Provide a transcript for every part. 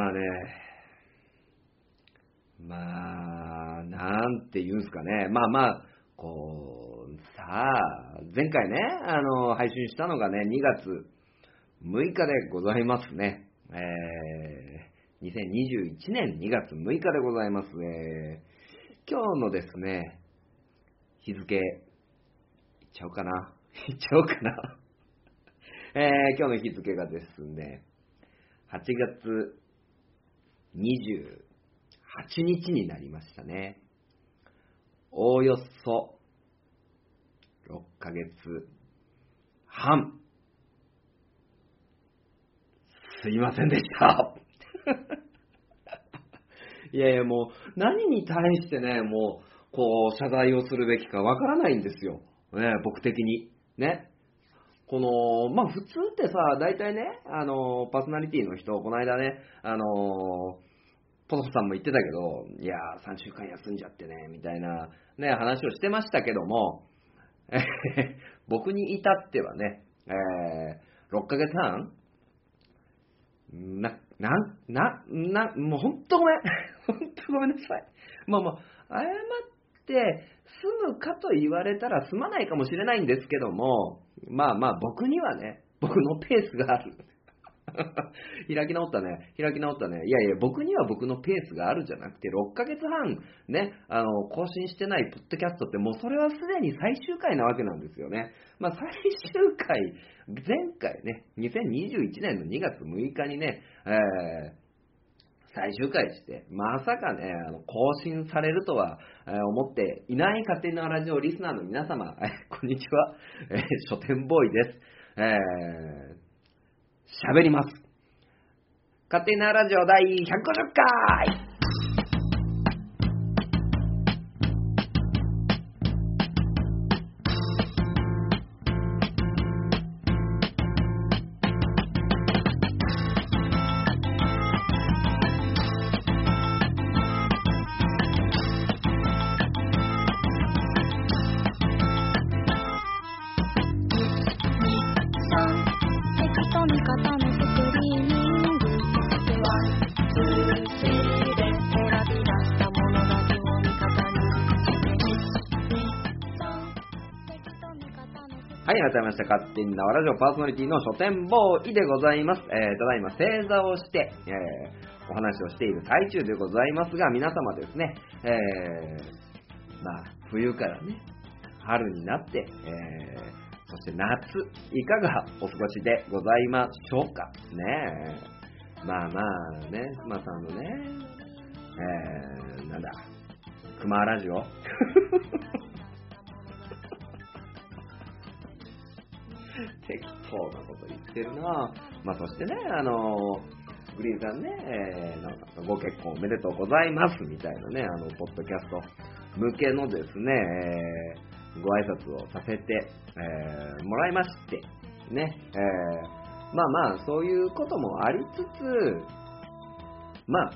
まあね、まあ、なんて言うんすかね。まあまあ、こう、さあ、前回ね、あの、配信したのがね、2月6日でございますね。えー、2021年2月6日でございます。えー、今日のですね、日付、いっちゃおうかな。いっちゃおうかな。えー、今日の日付がですね、8月28日になりましたね。おおよそ6ヶ月半。すいませんでした。いやいや、もう、何に対してね、もう、こう、謝罪をするべきかわからないんですよ。ね、僕的に。ね。この、まあ、普通ってさ、大体ね、あの、パーソナリティの人、この間ね、あの、ポトフさんも言ってたけど、いやー、3週間休んじゃってね、みたいな、ね、話をしてましたけども、え 僕に至ってはね、えー、6ヶ月半な、な、な、な、もう本当ごめん。本当ごめんなさい。まあまあ、謝って済むかと言われたら済まないかもしれないんですけども、まあまあ僕にはね、僕のペースがある。開き直ったね。開き直ったね。いやいや、僕には僕のペースがあるじゃなくて、6ヶ月半ね、あの、更新してないポッドキャストって、もうそれはすでに最終回なわけなんですよね。まあ、最終回、前回ね、2021年の2月6日にね、えー最終回して、まさかね、あの更新されるとは、えー思っていない勝手なラジオリスナーの皆様、えーこんにちは、えー書店ボーイです。えー喋ります。勝手なラジオ第150回改めまして、勝手に縄ラジオパーソナリティの書店ボーイでございます。えー、ただいま正座をして、えーお話をしている最中でございますが、皆様ですね、えーまあ、冬からね、春になって、えーそして夏、いかがお過ごしでございましょうか。ねえ。まあまあね、熊さんのね、えー、なんだ、熊ラジオ 適当なこと言ってるなまあそしてね、あのグリーンさんね、えなんかご結婚おめでとうございますみたいなね、あの、ポッドキャスト向けのですね、えーご挨拶をさせて、えーもらいまして、ね、えーまあまあ、そういうこともありつつ、まあ、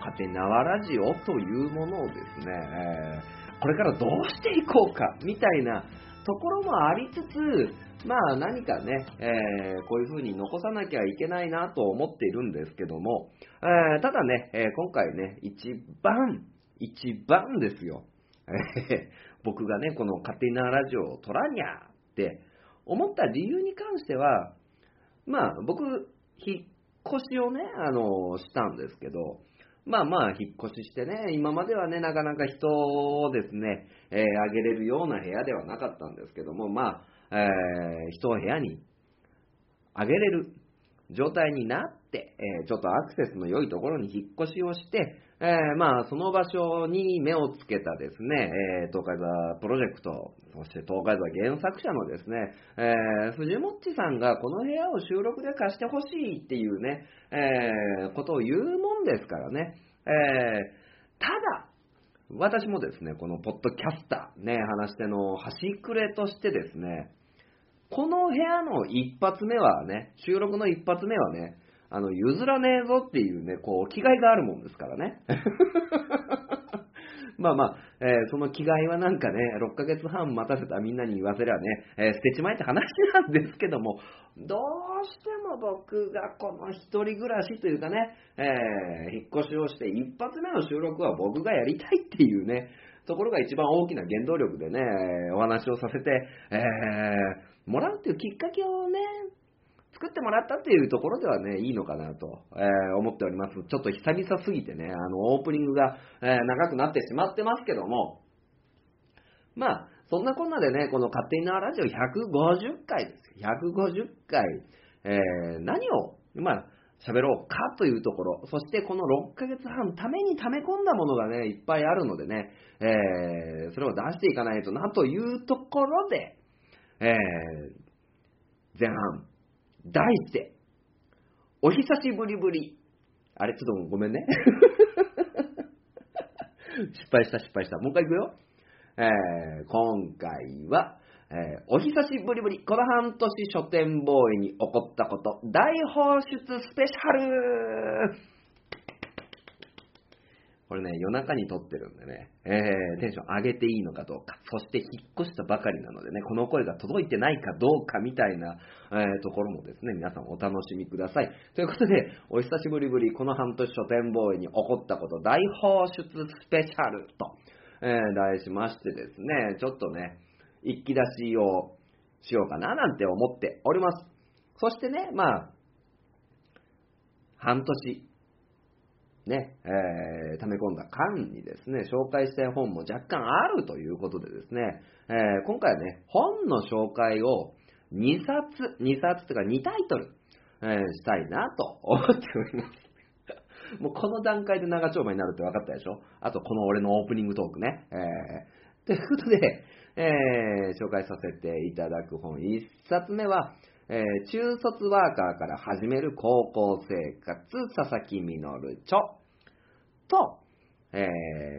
勝手に縄ラジオというものをですね、えーこれからどうしていこうか、みたいなところもありつつ、まあ何かね、えーこういう風に残さなきゃいけないなと思っているんですけども、えーただね、えー今回ね、一番、一番ですよ、僕がね、この勝手になラジオを撮らにゃって思った理由に関しては、まあ僕、引っ越しをね、あの、したんですけど、まあまあ、引っ越ししてね、今まではね、なかなか人をですね、えーあげれるような部屋ではなかったんですけども、まあ、えー人を部屋にあげれる状態になって、えーちょっとアクセスの良いところに引っ越しをして、えーまあ、その場所に目をつけたですね、えー東海座プロジェクト、そして東海座原作者のですね、えー藤もっちさんがこの部屋を収録で貸してほしいっていうね、えーことを言うもんですからね、えーただ、私もですね、このポッドキャスター、ね、話し手の端くれとしてですね、この部屋の一発目はね、収録の一発目はね、あの、譲らねえぞっていうね、こう、気概があるもんですからね。まあまあ、えーその気概はなんかね、6ヶ月半待たせたみんなに言わせりゃね、えー捨てちまえって話なんですけども、どうしても僕がこの一人暮らしというかね、えー、引っ越しをして一発目の収録は僕がやりたいっていうね、ところが一番大きな原動力でね、お話をさせて、え、もらうっていうきっかけをね、作ってもらったっていうところではね、いいのかなと、えー、思っております。ちょっと久々すぎてね、あの、オープニングが、えー、長くなってしまってますけども、まあ、そんなこんなでね、この勝手に縄ラジオ150回です。150回、えー、何を、まあ、喋ろうかというところ、そしてこの6ヶ月半、ために溜め込んだものがね、いっぱいあるのでね、えー、それを出していかないとなというところで、えー、前半、題して、お久しぶりぶり。あれ、ちょっとごめんね。失敗した、失敗した。もう一回いくよ。えー、今回は、えー、お久しぶりぶり、この半年書店ボーイに起こったこと、大放出スペシャルこれね、夜中に撮ってるんでね、えー、テンション上げていいのかどうか、そして引っ越したばかりなのでね、この声が届いてないかどうかみたいな、えー、ところもですね、皆さんお楽しみください。ということで、お久しぶりぶり、この半年書店ボーイに起こったこと、大放出スペシャルと、えー、題しましてですね、ちょっとね、一気出しをしようかななんて思っております。そしてね、まあ、半年、ね、えー、溜め込んだ間にですね、紹介したい本も若干あるということでですね、えー、今回はね、本の紹介を2冊、2冊というか2タイトル、えー、したいなと思っております。もうこの段階で長丁場になるって分かったでしょ？あとこの俺のオープニングトークね。えー、ということで、えー、紹介させていただく本、1冊目は、えー、中卒ワーカーから始める高校生活、佐々木実著。と、え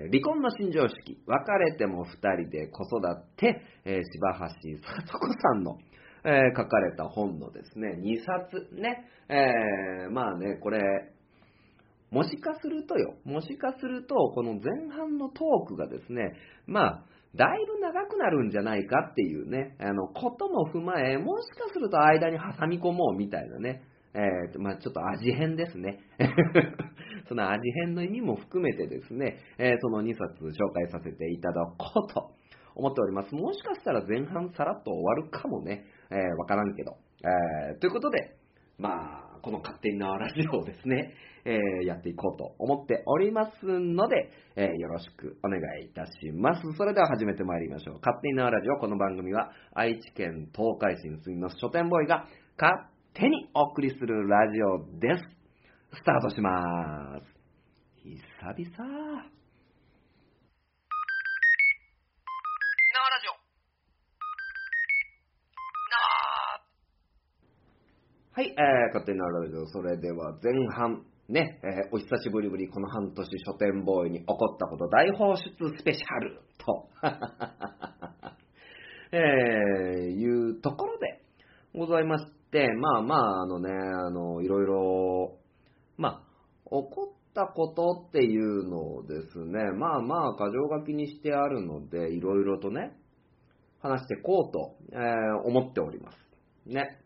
ー、離婚の新常識、別れても二人で子育て、えー、柴橋聡子さんの、えー、書かれた本のですね、2冊ね、えー、まあね、これ、もしかするとよ、もしかすると、この前半のトークがですね、まあ、だいぶ長くなるんじゃないかっていうね、あの、ことも踏まえ、もしかすると間に挟み込もうみたいなね、えー、まあ、ちょっと味変ですね。その味変の意味も含めてですね、えー、その2冊紹介させていただこうと思っております。もしかしたら前半さらっと終わるかもね、えー、わからんけど。えー、ということで、まあ、この勝手に縄ラジオをですね、えー、やっていこうと思っておりますので、えー、よろしくお願いいたします。それでは始めてまいりましょう。勝手に縄ラジオ、この番組は愛知県東海市に住みます書店ボーイが勝手にお送りするラジオです。スタートします。久々。はい、えー、勝手になるラジオ、それでは前半、ね、えー、お久しぶりぶり、この半年書店ボーイに起こったこと大放出スペシャルと、えー、いうところでございまして、まあまあ、あのね、あの、いろいろ、まあ、起こったことっていうのをですね、まあまあ、箇条書きにしてあるので、いろいろとね、話していこうと、えー、思っております。ね。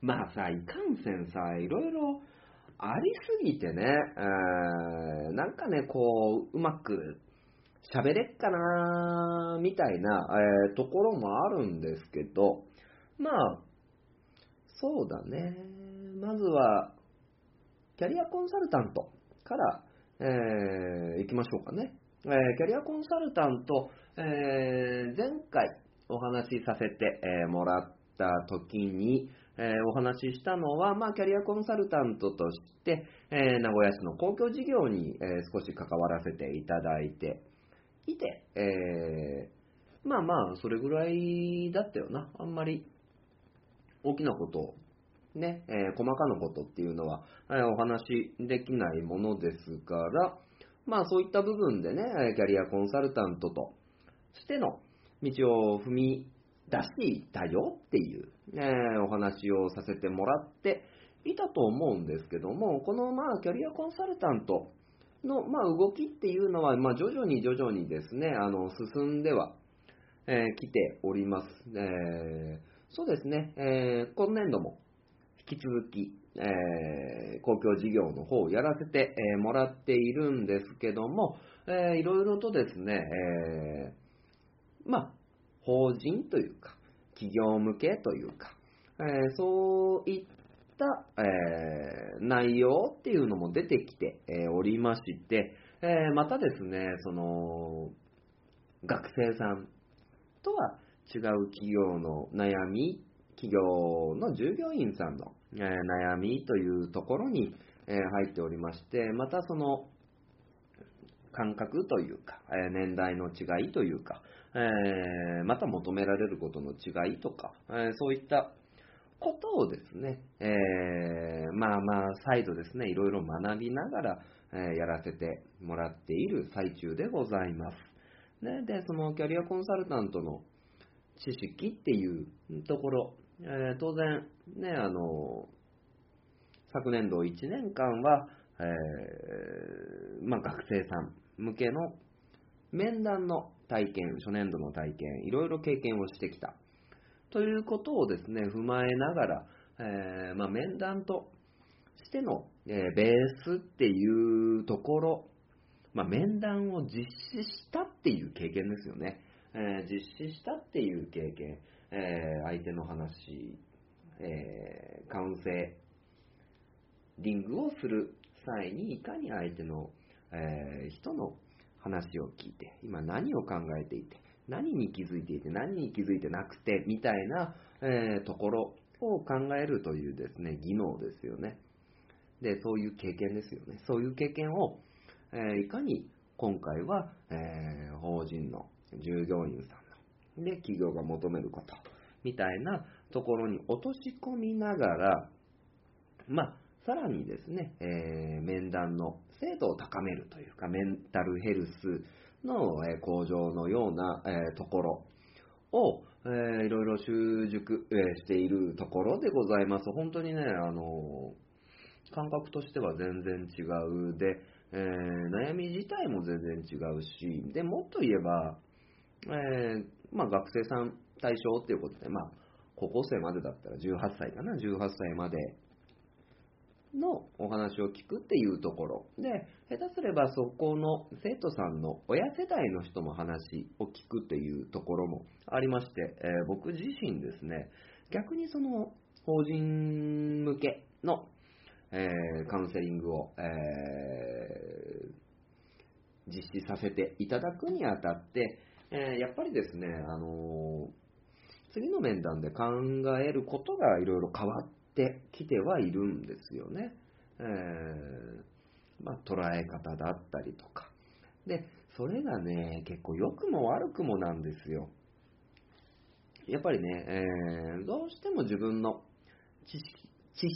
まあさ、いかんせんさ、いろいろありすぎてね、えー、なんかね、こう、うまく喋れっかなみたいな、えー、ところもあるんですけど、まあ、そうだね。まずは、キャリアコンサルタントから、えー、行きましょうかね。えー、キャリアコンサルタント、えー、前回お話しさせて、えー、もらった時に、えー、お話ししたのは、まあ、キャリアコンサルタントとして、えー、名古屋市の公共事業に、えー、少し関わらせていただいていて、えまあまあ、それぐらいだったよな。あんまり大きなことね、え細かなことっていうのは、えお話しできないものですから、まあそういった部分でね、キャリアコンサルタントとしての道を踏み出していたよっていう、えー、お話をさせてもらっていたと思うんですけども、このまあキャリアコンサルタントのまあ動きっていうのは、まあ、徐々に徐々にですね、あの進んでは、えー、来ております。えーそうですね、えー今年度も引き続き、えー公共事業の方をやらせて、えーもらっているんですけども、えーいろいろとですね、えーまあ、法人というか、企業向けというか、えーそういった、えー内容っていうのも出てきて、えーおりまして、えまたですね、その、学生さんとは違う企業の悩み、企業の従業員さんの、え悩みというところに、え入っておりまして、またその感覚というか、え年代の違いというか、えーまた求められることの違いとか、えーそういったことをですね、えーまあまあ、再度ですね、いろいろ学びながら、えーやらせてもらっている最中でございます。ね、で、そのキャリアコンサルタントの知識っていうところ、えー当然、ね、あの、昨年度1年間は、えーまあ、学生さん向けの面談の体験、初年度の体験、いろいろ経験をしてきた。ということをですね、踏まえながら、えーまあ、面談としての、えーベースっていうところ、まあ、面談を実施したっていう経験ですよね。えー実施したっていう経験、えー相手の話、えーカウンセリングをする際にいかに相手の、えー人の話を聞いて、今何を考えていて、何に気づいていて、何に気づいてなくて、みたいな、えーところを考えるというですね、技能ですよね。で、そういう経験ですよね。そういう経験を、えーいかに今回は、えー法人の従業員さんの、で、企業が求めること、みたいなところに落とし込みながら、まあ、さらにですね、えー面談の精度を高めるというか、メンタルヘルスの、え向上のような、えところを、えーいろいろ習熟、えしているところでございます。本当にね、あの感覚としては全然違うで、えー悩み自体も全然違うし、でもっと言えば、えーまあ、学生さん対象っていうことで、まあ、高校生までだったら18歳かな、18歳までのお話を聞くっていうところ。で、下手すればそこの生徒さんの親世代の人も話を聞くっていうところもありまして、えー僕自身ですね、逆にその法人向けの、えーカウンセリングを、えー実施させていただくにあたって、えやっぱりですね、あの次の面談で考えることがいろいろ変わってきてはいるんですよね。えーまあ、捉え方だったりとか。で、それがね、結構良くも悪くもなんですよ。やっぱりね、えーどうしても自分の知識、知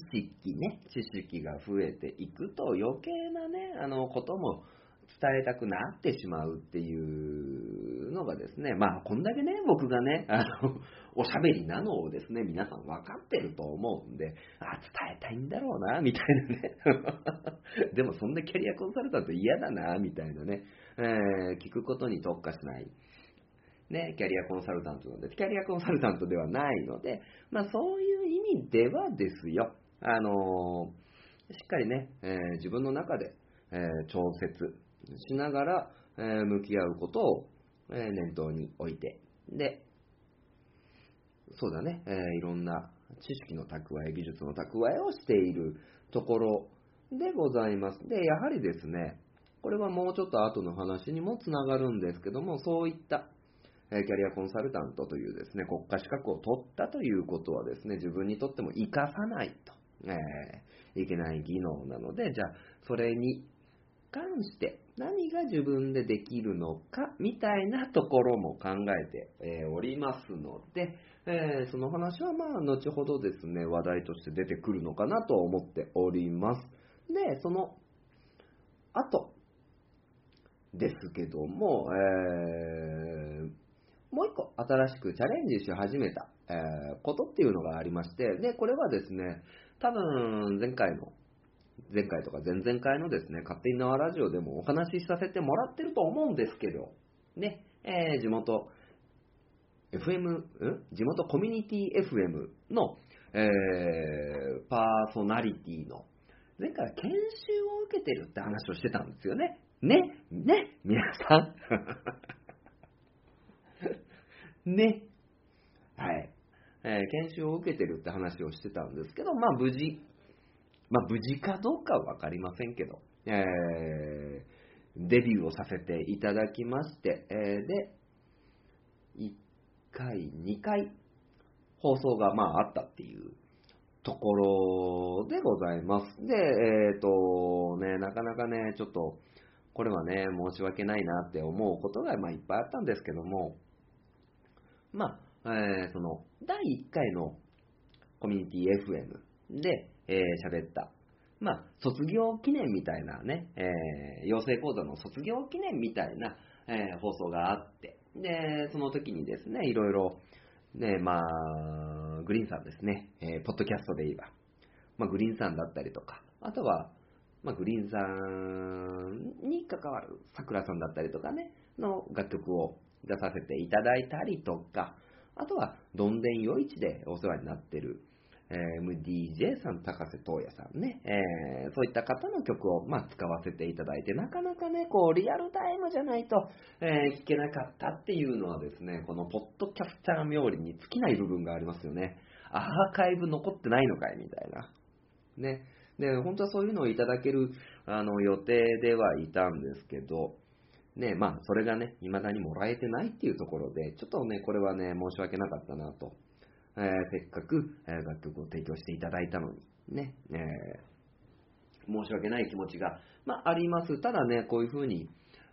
識ね、知識が増えていくと余計なね、あの、ことも伝えたくなってしまうっていうのがですね、まあ、こんだけね、僕がね、あの、おしゃべりなのをですね、皆さん分かってると思うんで、あ、伝えたいんだろうな、みたいなね。でも、そんなキャリアコンサルタント嫌だな、みたいなね、えー聞くことに特化しない。ね、キャリアコンサルタントなんです、キャリアコンサルタントではないので、まあそういう意味ではですよ、あのーしっかりね、えー自分の中で、えー調節しながら、え向き合うことを、え念頭に置いて、で、そうだね、えーいろんな知識の蓄え、技術の蓄えをしているところでございます。で、やはりですね、これはもうちょっと後の話にもつながるんですけども、そういったえキャリアコンサルタントというですね、国家資格を取ったということはですね、自分にとっても活かさないと、えーいけない技能なので、じゃあ、それに関して何が自分でできるのかみたいなところも考えて、えおりますので、えーその話はまあ後ほどですね、話題として出てくるのかなと思っております。で、その後ですけども、えーもう一個新しくチャレンジし始めた、えーことっていうのがありまして、で、これはですね、多分前回の、前回とか前々回のですね、勝手に縄ラジオでもお話しさせてもらってると思うんですけど、ね、えー地元、FM、ん？地元コミュニティ FM の、えー、パーソナリティの、前回研修を受けてるって話をしてたんですよね。ね、ね、皆さん。ね？はい。えー研修を受けてるって話をしてたんですけど、まあ無事、まあ無事かどうかはわかりませんけど、えーデビューをさせていただきまして、えーで、回、2回、放送がまああったっていうところでございます。で、えっ、と、ね、なかなかね、ちょっと、これはね、申し訳ないなって思うことが、まあ、いっぱいあったんですけども、まあ、えーその、第1回のコミュニティ FM で、えー喋った、まあ、卒業記念みたいなね、えー養成講座の卒業記念みたいな、えー放送があって、で、その時にですね、いろいろ、ね、まあ、グリーンさんですね、えーポッドキャストで言えば、まあ、グリーンさんだったりとか、あとは、まあ、グリーンさんに関わるさくらさんだったりとかね、の楽曲を出させていただいたりとか、あとは、どんでん夜市でお世話になってる、えー MDJ さん、高瀬東也さんね、えーそういった方の曲を、まあ、使わせていただいて、なかなかね、こう、リアルタイムじゃないと、えー聞けなかったっていうのはですね、このポッドキャスター冥利に尽きない部分がありますよね。アーカイブ残ってないのかいみたいな。ね。で、本当はそういうのをいただけるあの予定ではいたんですけど、ね、まあ、それがね、未だにもらえてないっていうところで、ちょっとね、これはね、申し訳なかったなと。えーせっかく、え楽曲を提供していただいたのに、ね、え申し訳ない気持ちが、まあ、あります。ただね、こういうふうに、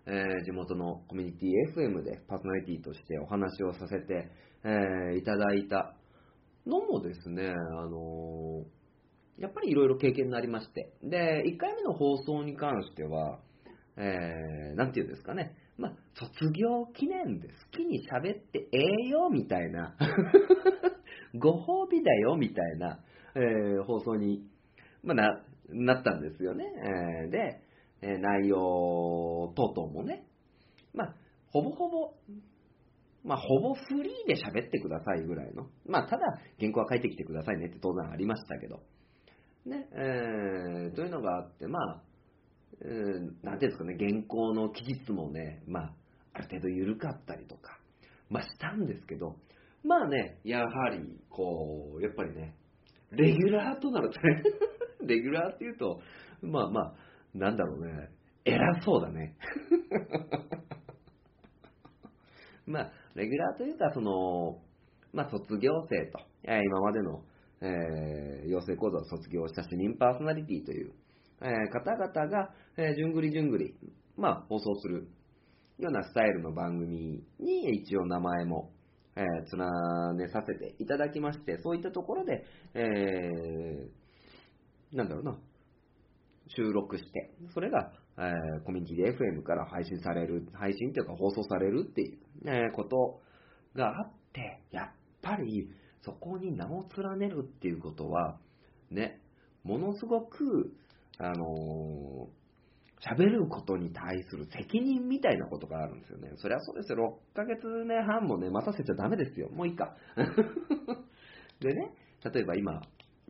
えー地元のコミュニティ FM でパーソナリティとしてお話をさせて、えーいただいたのもですね、あのーやっぱりいろいろ経験になりまして、で、1回目の放送に関しては、えー、なんていうんですかね、まあ、卒業記念で好きに喋ってええよ、みたいな、ご褒美だよ、みたいな、えー放送に、まあ、な、なったんですよね。えーで、えー内容等々もね、まあ、ほぼほぼ、まあ、ほぼフリーで喋ってくださいぐらいの。まあ、ただ、原稿は書いてきてくださいねって当然ありましたけど。ね、えーというのがあって、まあ、えーなんていうんですかね、原稿の期日もね、まあ、ある程度緩かったりとか、まあ、したんですけど、まあね、やはり、こう、やっぱりね、レギュラーとなるとね、レギュラーっていうと、まあまあ、なんだろうね、偉そうだね。まあ、レギュラーというか、その、まあ、卒業生と、えー今までの、えー養成講座を卒業した主任パーソナリティという、えー方々が、えー、じゅんぐりじゅんぐり、まあ、放送するようなスタイルの番組に一応名前も、えー連ねさせていただきまして、そういったところで、えーなんだろうな、収録して、それが、えーコミュニティで FM から配信される、配信というか放送されるっていう、えーことがあって、やっぱりそこに名を連ねるっていうことは、ね、ものすごく、あのー喋ることに対する責任みたいなことがあるんですよね。そりゃそうですよ。6ヶ月、ね、半もね、待たせちゃダメですよ。もういいか。でね、例えば今、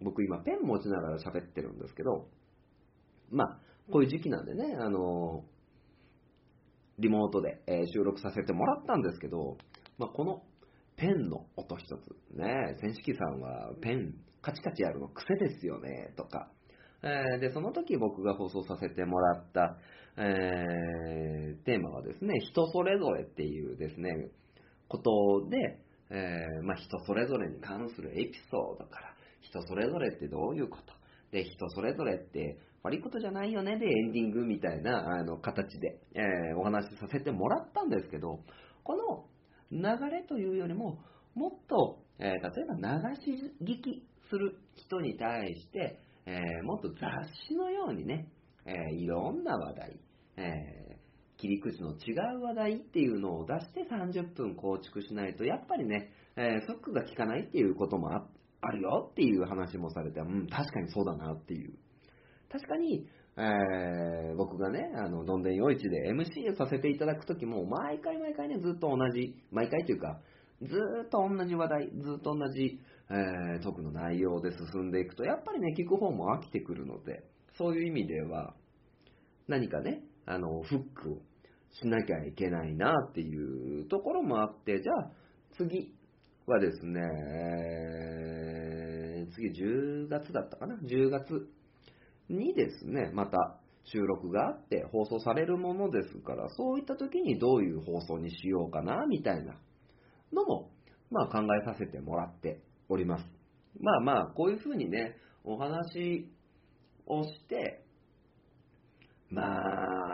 僕今ペン持ちながら喋ってるんですけど、まあ、こういう時期なんでね、あのリモートで、収録させてもらったんですけど、まあ、このペンの音一つ、ね、千式さんはペンカチカチやるの癖ですよね、とか、えーで、その時僕が放送させてもらった、えーテーマはですね、人それぞれっていうですね、ことで、えーまあ、人それぞれに関するエピソードから、人それぞれってどういうことで、人それぞれって悪いことじゃないよねでエンディングみたいなあの形で、えーお話しさせてもらったんですけど、この流れというよりも、もっと、えー例えば流し聞きする人に対して、えーもっと雑誌のようにね、えーいろんな話題、えー切り口の違う話題っていうのを出して30分構築しないと、やっぱりね、えーフックが効かないっていうこともああるよっていう話もされて、うん、確かにそうだなっていう。確かに、えー僕がね、あの、どんでん夜市で MC をさせていただくときも、毎回毎回ね、ずっと同じ、毎回というか、ずっと同じ話題、ずっと同じ、えートークの内容で進んでいくと、やっぱりね、聞く方も飽きてくるので、そういう意味では、何かね、あの、フックをしなきゃいけないなっていうところもあって、じゃあ、次はですね、えー次10月だったかな ?10 月にですね、また収録があって放送されるものですから、そういった時にどういう放送にしようかな、みたいなのも、まあ考えさせてもらっております。まあまあ、こういうふうにね、お話をして、ま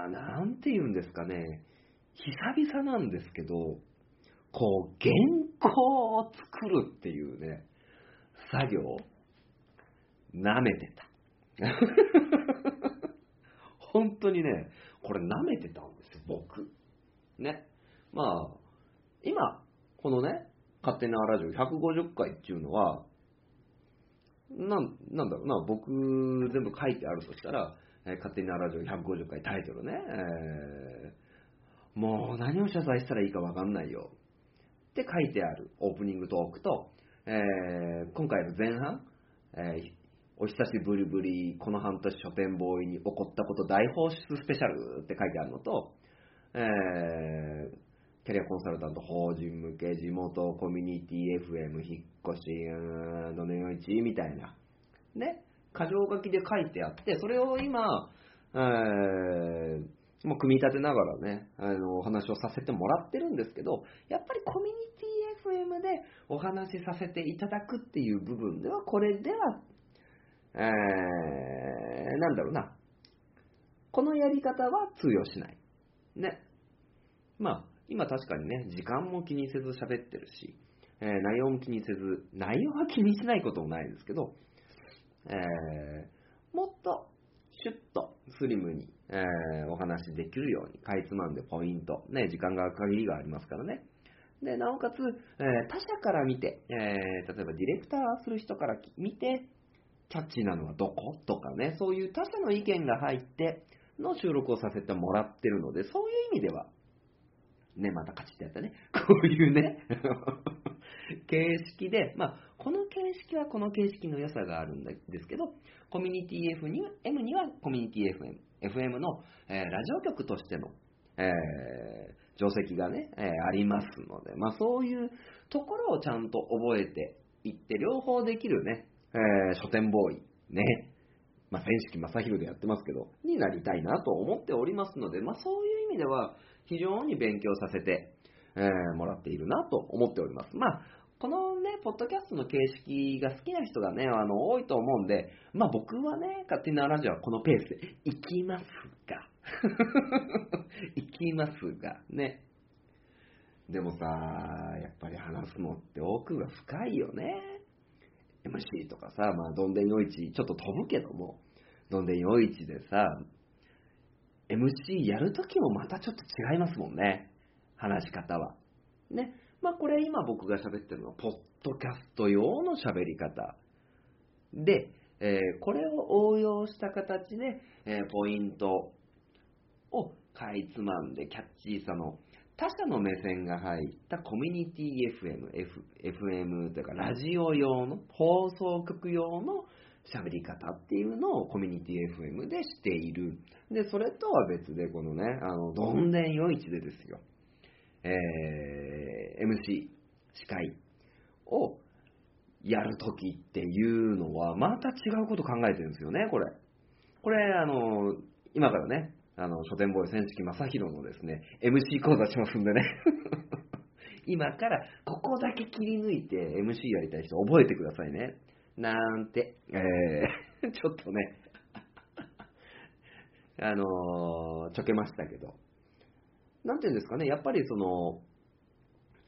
あ、なんて言うんですかね、久々なんですけど、こう、原稿を作るっていうね、作業、舐めてた。本当にね、これ舐めてたんですよ、僕。ね。まあ、今、このね、勝手なラジオ。150回っていうのは、なんなんだろう。な、僕全部書いてあるとしたら、えー勝手なラジオ150回タイトルね、えーもう何を謝罪したらいいかわかんないよ。って書いてある。オープニングトークと、えー今回の前半、えーお久しぶりぶり、この半年書店ボーイに起こったこと大放出スペシャルって書いてあるのと、えーキャリアコンサルタント、法人向け、地元、コミュニティ、FM、引っ越し、うーんどのよいちみたいな、ね、箇条書きで書いてあって、それを今、えーもう組み立てながらね、あの、お話をさせてもらってるんですけど、やっぱりコミュニティ FM でお話しさせていただくっていう部分では、これでは、えー、なんだろうな、このやり方は通用しない。ね。まあ、今確かにね、時間も気にせず喋ってるし、えー内容も気にせず、内容は気にしないこともないですけど、えーもっとシュッとスリムに、えーお話できるように、かいつまんでポイント、ね、時間が限りがありますからね。で、なおかつ、えー他者から見て、えー例えばディレクターする人から見て、キャッチーなのはどことかね、そういう他者の意見が入っての収録をさせてもらってるので、そういう意味では、ね、またカチッてやったね、こういうね、形式で、まあ、この形式はこの形式の良さがあるんですけど、コミュニティ F には M にはコミュニティ FM、FM の、えーラジオ局としての、えー定石がね、えーありますので、まあ、そういうところをちゃんと覚えていって、両方できるね、えー書店ボーイ、ね、まあ、千式正宏でやってますけど、になりたいなと思っておりますので、まあ、そういう意味では、非常に勉強させて、えーもらっているなと思っております。まあ、このね、ポッドキャストの形式が好きな人がね、あの、多いと思うんで、まあ僕はね、勝手なラジオはこのペースで行きますが、行きますが、ね。でもさ、やっぱり話すのって奥が深いよね。MC とかさ、まあ、どんでんよいち、ちょっと飛ぶけども、どんでんよいちでさ、MC やるときもまたちょっと違いますもんね。話し方は。ね。まあこれ今僕が喋ってるのは、ポッドキャスト用の喋り方。で、えーこれを応用した形で、えーポイントをかいつまんでキャッチーさの他者の目線が入ったコミュニティ FM、F、FM というかラジオ用の放送局用の喋り方っていうのをコミュニティ FM でしている。で、それとは別でこのね、あの、どんでんよいちでですよ。えー MC、司会をやるときっていうのは、また違うこと考えてるんですよね、これ。これ、あの、今からね、あの、書店ボーイ千式正宏のですね、MC 講座しますんでね。今から、ここだけ切り抜いて MC やりたい人覚えてくださいね。なんて、えー、ちょっとね、あのちょけましたけど。なんていうんですかね、やっぱりその、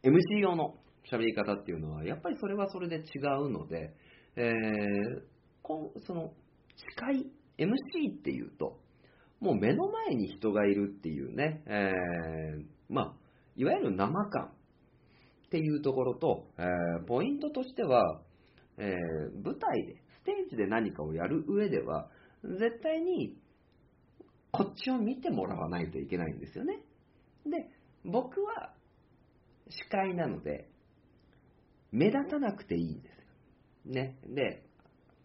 MC 用の喋り方っていうのは、やっぱりそれはそれで違うので、えーこんその、司会、MC っていうと、もう目の前に人がいるっていうね、えーまあ、いわゆる生感っていうところと、えーポイントとしては、えー舞台で、ステージで何かをやる上では、絶対にこっちを見てもらわないといけないんですよね。で、僕は司会なので、目立たなくていいんですよ。ね。で、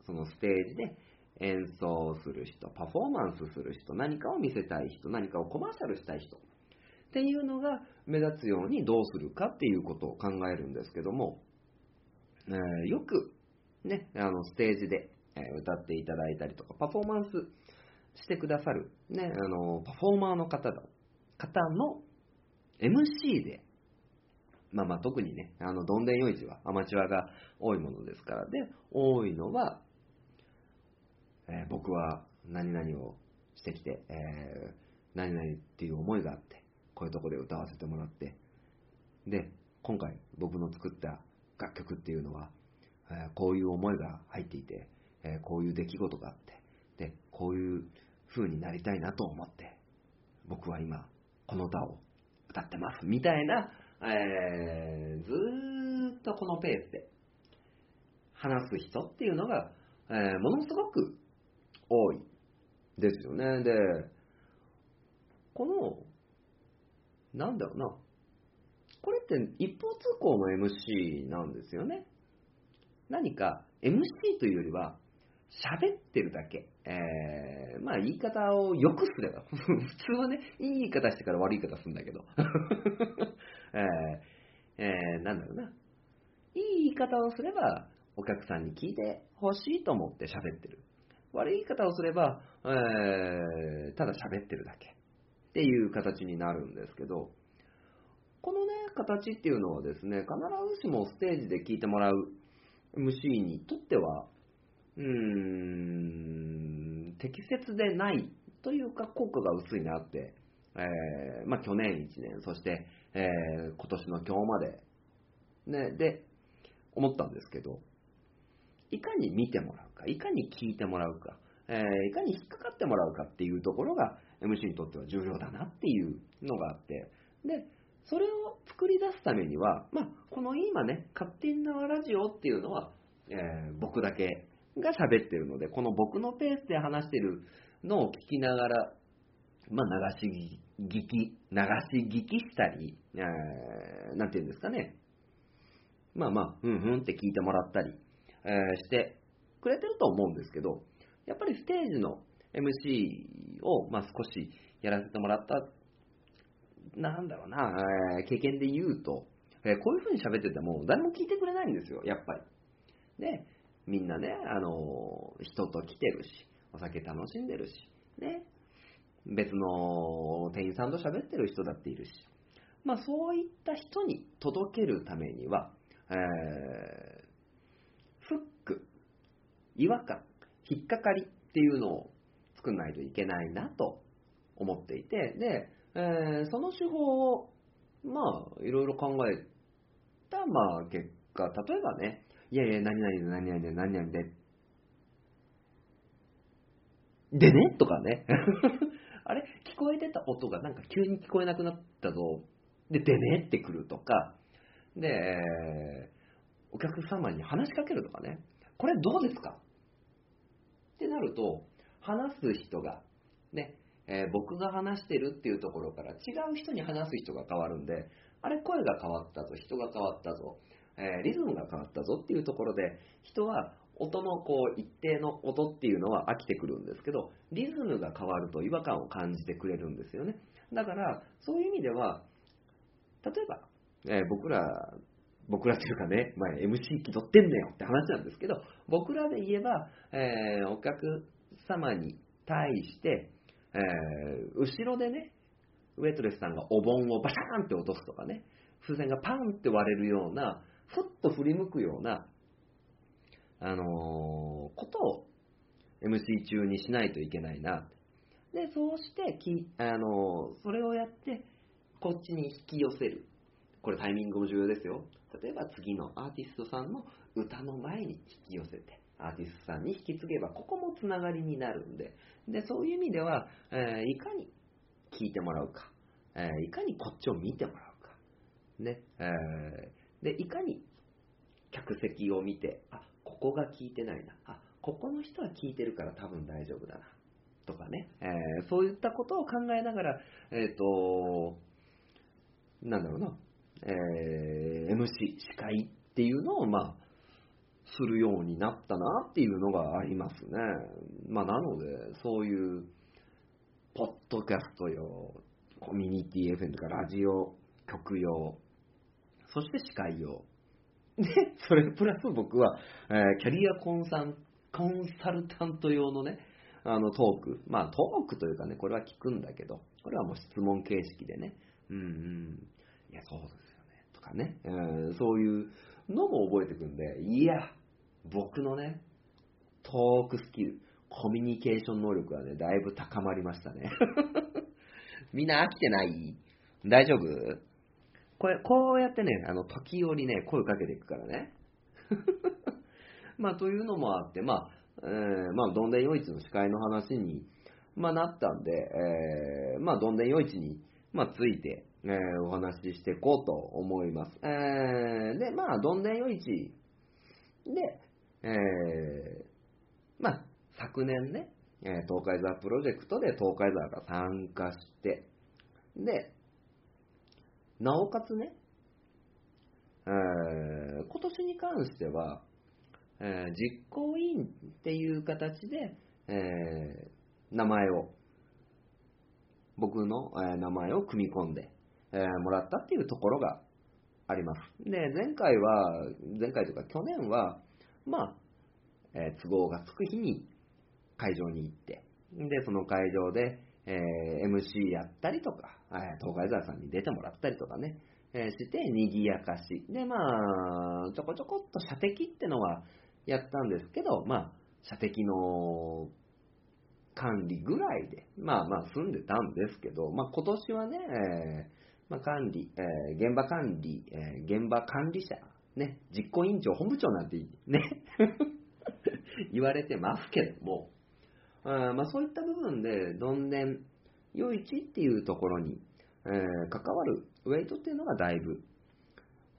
そのステージで演奏する人、パフォーマンスする人、何かを見せたい人、何かをコマーシャルしたい人っていうのが目立つようにどうするかっていうことを考えるんですけども、えーよくね、あのステージでえ歌っていただいたりとか、パフォーマンスしてくださる、ね、あのパフォーマーの方だ方の MC で、まあまあ特にね、あの、どんでんよいちはアマチュアが多いものですから、で、多いのは、えー僕は何々をしてきて、えー何々っていう思いがあって、こういうとこで歌わせてもらって、で、今回僕の作った楽曲っていうのは、こういう思いが入っていて、こういう出来事があって、で、こういう風になりたいなと思って、僕は今、この歌を歌ってます、みたいな、えーずーっとこのペースで話す人っていうのが、えーものすごく多いですよね。で、この、なんだろうな、これって一方通行の MC なんですよね。何か MC というよりは、喋ってるだけ。えー、まあ言い方を良くすれば、普通はね、いい言い方してから悪い言い方するんだけど、えーえーなんだろうな。いい言い方をすれば、お客さんに聞いてほしいと思って喋ってる。悪い言い方をすれば、えーただ喋ってるだけ。っていう形になるんですけど、このね、形っていうのはですね、必ずしもステージで聞いてもらう MC にとっては、うーん、適切でないというか、効果が薄いなって、えーまあ去年1年、そして、えー今年の今日まで、ね、で、思ったんですけど、いかに見てもらうか、いかに聞いてもらうか、えーいかに引っかかってもらうかっていうところが MC にとっては重要だなっていうのがあって、で、それを作り出すためには、まあ、この今ね、勝手に縄ラジオっていうのは、えー僕だけが喋ってるので、この僕のペースで話してるのを聞きながら、まあ、流し聞き、流し聞きしたり、えーなんていうんですかね、まあまあ、うんうんって聞いてもらったり、えーしてくれてると思うんですけど、やっぱりステージの MC を、まあ、少しやらせてもらった、なんだろうな、えー経験で言うと、えこういう風に喋ってても誰も聞いてくれないんですよ、やっぱり。で、みんなね、あの人と来てるし、お酒楽しんでるし、ね、別の店員さんと喋ってる人だっているし、まあそういった人に届けるためには、えーフック、違和感、引っかかりっていうのを作んないといけないなと思っていて、で、えーその手法を、まあ、いろいろ考えた、まあ、結果、例えばね、いやいや、何々で何々で何々で、でねとかね。あれ？聞こえてた音がなんか急に聞こえなくなったぞ。で、でねってくるとか、で、お客様に話しかけるとかね。これどうですか？ってなると、話す人が、ね、えー僕が話してるっていうところから違う人に話す人が変わるんで、あれ声が変わったぞ、人が変わったぞ、えーリズムが変わったぞっていうところで、人は音のこう一定の音っていうのは飽きてくるんですけど、リズムが変わると違和感を感じてくれるんですよね。だから、そういう意味では、例えば、えー僕ら、僕らというかね、まあ、MC 気取ってんねよって話なんですけど、僕らで言えば、えーお客様に対して、えー後ろでね、ウェイトレスさんがお盆をバシャーンって落とすとかね、風船がパンって割れるような、ふっと振り向くような、あのーことを MC 中にしないといけないな。で、そうしてき、あのーそれをやって、こっちに引き寄せる。これタイミングも重要ですよ。例えば次のアーティストさんの歌の前に引き寄せて、アーティストさんに引き継げば、ここもつながりになるんで、で、そういう意味では、えーいかに聞いてもらうか、えーいかにこっちを見てもらうか、ね、えーで、いかに客席を見て、あ、ここが聞いてないな、あ、ここの人は聞いてるから多分大丈夫だな、とかね、えーそういったことを考えながら、えっ、と、なんだろうな、えー MC、司会っていうのを、まあ、するようになったなっていうのがありますね。まあ、なので、そういう、ポッドキャスト用、コミュニティ FM とかラジオ局用、そして司会用。で、それプラス僕は、えーキャリアコンサンコンサルタント用のね、あのトーク。まあトークというかね、これは聞くんだけど、これはもう質問形式でね、うんうん、いや、そうですよね、とかね、うん、そういうのも覚えてくんで、いや、僕のね、トークスキル、コミュニケーション能力はね、だいぶ高まりましたね。みんな飽きてない？大丈夫？これ、こうやってね、あの、時折ね、声かけていくからね。まあ、というのもあって、まあ、えーまあ、どんでんよいちの司会の話に、まあ、なったんで、えーまあ、どんでんよいちに、まあ、ついて、えーお話ししていこうと思います。えーで、まあ、どんでんよいちで、えーまあ、昨年ね、え東海座プロジェクトで東海座が参加して、で、なおかつね、えー今年に関しては、えー実行委員っていう形で、えー名前を、僕の、え名前を組み込んで、えもらったっていうところがあります。で、前回は、前回というか去年は、まあ、えー都合がつく日に会場に行って、で、その会場で、えー MC やったりとか、え東海沢さんに出てもらったりとかね、えーして、賑やかし。で、まあ、ちょこちょこっと射的ってのはやったんですけど、まあ、射的の管理ぐらいで、まあまあ住んでたんですけど、まあ今年はね、えーまあ、管理、えー現場管理、えー現場管理者、ね、実行委員長、本部長なんてね、言われてますけども、あまあ、そういった部分で、どんでん、夜市っていうところに、えー関わるウェイトっていうのがだいぶ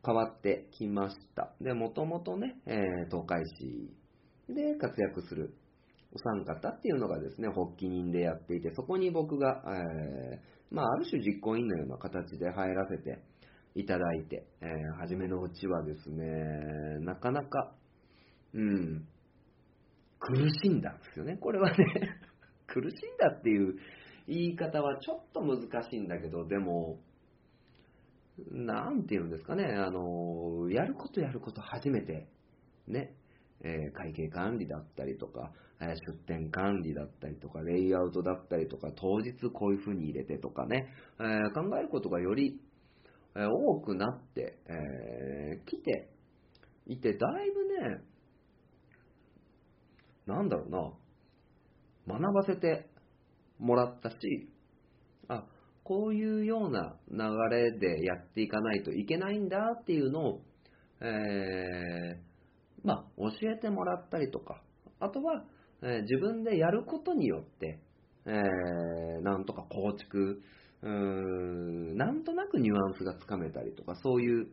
変わってきました。で、もともとね、えー東海市で活躍するお三方っていうのがですね、発起人でやっていて、そこに僕が、えーまあ、ある種実行委員のような形で入らせていただいて、えー初めのうちはですね、なかなか、うん、苦しんだんですよね。これはね、苦しんだっていう言い方はちょっと難しいんだけど、でも、なんていうんですかね、あの、やることやること初めて、ね、え会計管理だったりとか、え出店管理だったりとか、レイアウトだったりとか、当日こういう風に入れてとかね、え考えることがより、え多くなってき、えー来ていて、だいぶね、なんだろうな、学ばせてもらったし、あ、こういうような流れでやっていかないといけないんだっていうのを、えーまあ、教えてもらったりとか、あとは、えー自分でやることによって、えーなんとか構築、うーんなんとなくニュアンスがつかめたりとか、そういう、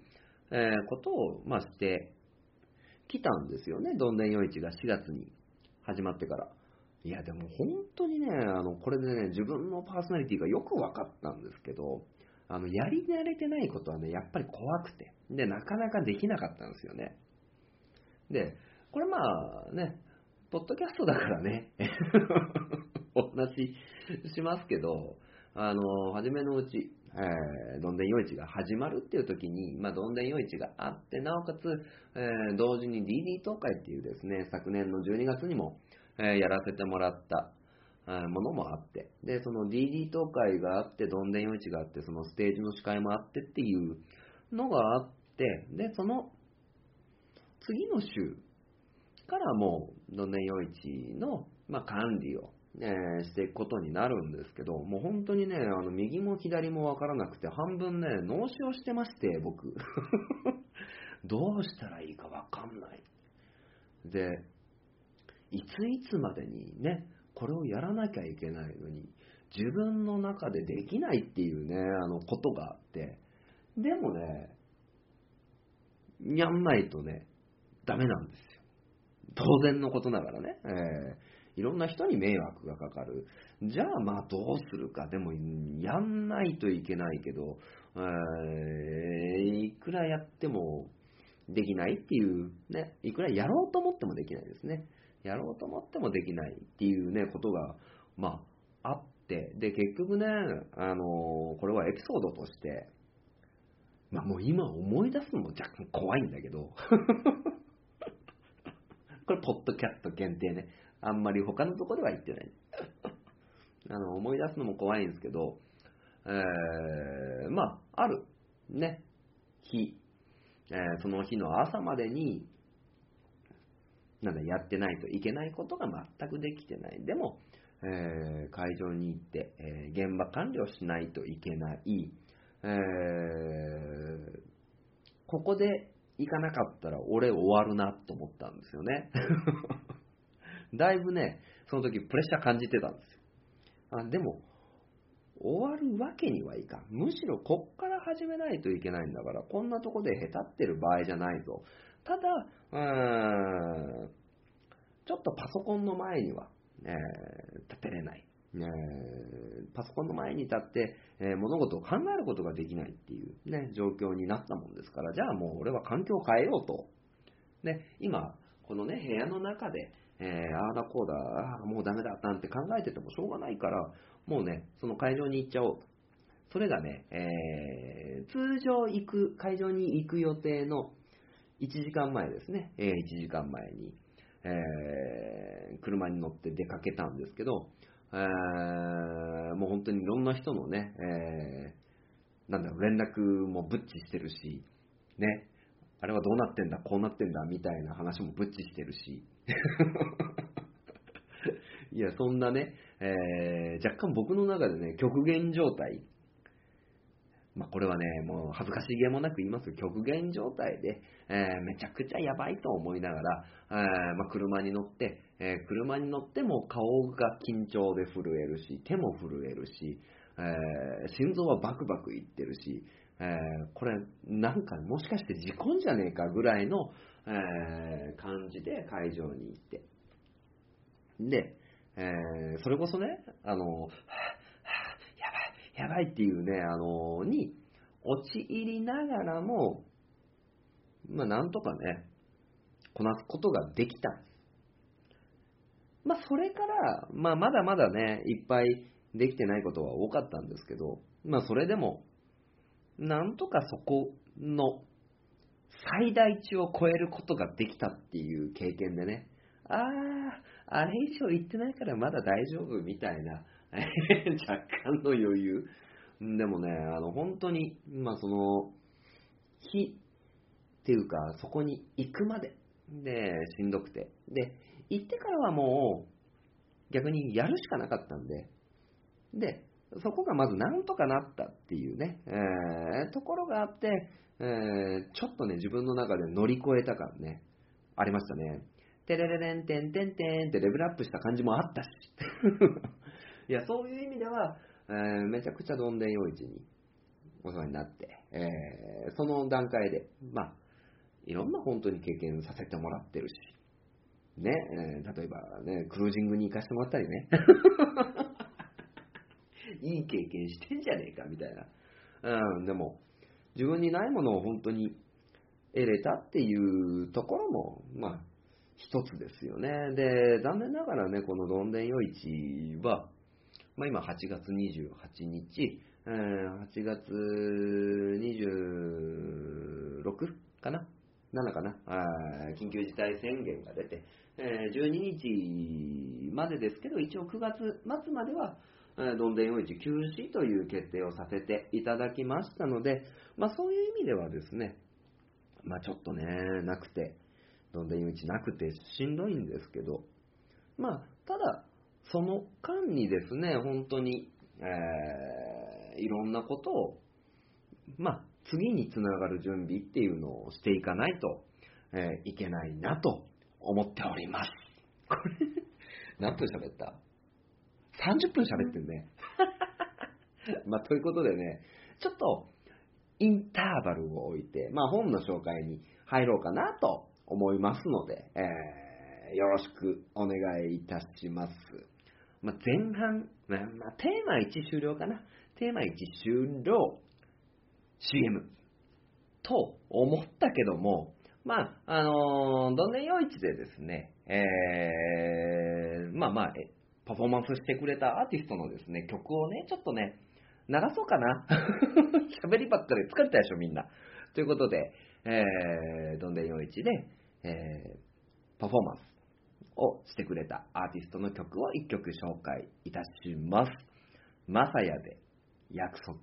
えことを、まあ、してきたんですよね、どんでんよいちが4月に始まってから。いや、でも本当にね、あの、これでね、自分のパーソナリティがよく分かったんですけど、あの、やり慣れてないことはね、やっぱり怖くて、で、なかなかできなかったんですよね。で、これまあね、ポッドキャストだからね、お話ししますけど、あの、初めのうち、えーどんでんよいちが始まるっていう時に、まあ、どんでんよいちがあって、なおかつ、えー同時に DD 東海っていうですね、昨年の12月にも、えーやらせてもらった、えものもあって、で、その DD 東海があって、どんでんよいちがあって、そのステージの司会もあってっていうのがあって、で、その次の週からもう、どんでんよいちの、まあ、管理を、えーしていくことになるんですけど、もう本当にね、あの右も左もわからなくて、半分ね、脳死をしてまして、僕。どうしたらいいかわかんない。で、いついつまでにね、これをやらなきゃいけないのに、自分の中でできないっていうね、あのことがあって、でもね、やんないとね、ダメなんですよ。当然のことながらね、えーいろんな人に迷惑がかかる。じゃあまあどうするか。でも、やんないといけないけど、えーいくらやってもできないっていう、ね、いくらやろうと思ってもできないですね。やろうと思ってもできないっていうね、ことが、まあ、あって、で、結局ね、あのこれはエピソードとして、まあもう今思い出すのも若干怖いんだけど、これ、ポッドキャスト限定ね。あんまり他のとこでは言ってない。あの、思い出すのも怖いんですけど、えー、まあ、ある、ね、日、えーその日の朝までに、なんだ、やってないといけないことが全くできてない。でも、えー会場に行って、えー現場管理をしないといけない。えーここで行かなかったら俺終わるなと思ったんですよね。だいぶね、その時プレッシャー感じてたんですよ。あでも、終わるわけにはいかん。むしろこっから始めないといけないんだから、こんなとこでへたってる場合じゃないぞ。ただ、うーんちょっとパソコンの前には、えー立てれない。えーパソコンの前に立って、えー物事を考えることができないっていう、ね、状況になったもんですから、じゃあもう俺は環境を変えようと。ね、今、このね、部屋の中で、えーああだこうだ、あもうダメだなんて考えててもしょうがないから、もうね、その会場に行っちゃおうと。それがね、えー通常行く、会場に行く予定の1時間前ですね、え1時間前に、えー車に乗って出かけたんですけど、えーもう本当にいろんな人のね、えーなんだろう、連絡もブッチしてるし、ね、あれはどうなってんだ、こうなってんだ、みたいな話もブッチしてるし。いや、そんなね、えー若干僕の中でね、極限状態。まあ、これはね、もう恥ずかしげもなく言いますよ極限状態で、えーめちゃくちゃやばいと思いながら、えーまあ、車に乗って、え車に乗っても顔が緊張で震えるし、手も震えるし、え心臓はバクバクいってるし、えこれなんかもしかして事故んじゃねえかぐらいの、えー感じで会場に行って。で、えーそれこそね、あの、はぁはぁやばい、やばいっていうね、あの、に陥りながらも、まあなんとかね、こなすことができた。まあそれから、まあまだまだね、いっぱいできてないことは多かったんですけど、まあそれでも、なんとかそこの最大値を超えることができたっていう経験でね、ああ、あれ以上言ってないからまだ大丈夫みたいな、若干の余裕。でもね、あの、本当に、まあその、日っていうか、そこに行くまで、で、しんどくて。で、行ってからはもう、逆にやるしかなかったんで、で、そこがまずなんとかなったっていうね、えーところがあって、えーちょっとね、自分の中で乗り越えた感ね、ありましたね。てれれれんてんてんてんってレベルアップした感じもあったし。いや、そういう意味では、えーめちゃくちゃどんでん陽一にお世話になって、えーその段階で、まあ、いろんな本当に経験させてもらってるし、ね、えー例えばね、クルージングに行かせてもらったりね、いい経験してんじゃねえかみたいな。うん、でも、自分にないものを本当に得れたっていうところも、まあ、一つですよね。で、残念ながらね、このどんでんよ市は、まあ今8月28日、え8月26かな ?7 かな？緊急事態宣言が出て、え12日までですけど、一応9月末までは、どんでんよ市休止という決定をさせていただきましたので、まあそういう意味ではですね、まあちょっとね、なくて、どんでんよ市なくてしんどいんですけど、まあ、ただ、その間にですね、本当に、えーいろんなことを、まあ、次につながる準備っていうのをしていかないと、えーいけないなと思っております。これ、何分喋った？?30 分喋ってるね。まあ、ということでね、ちょっと、インターバルを置いて、まあ、本の紹介に入ろうかなと思いますので、えーよろしくお願いいたします。まあ、前半、まあまあテーマ1終了かな。テーマ1終了、CM と思ったけども、まあ、あのーどんでん夜市でですね、えー、まあまあ、えパフォーマンスしてくれたアーティストのですね、曲をね、ちょっとね、流そうかな。喋りばっかり疲れたでしょ、みんな。ということで、えー、どんでん夜市で、えー、パフォーマンスをしてくれたアーティストの曲を一曲紹介いたします。まさやで約束。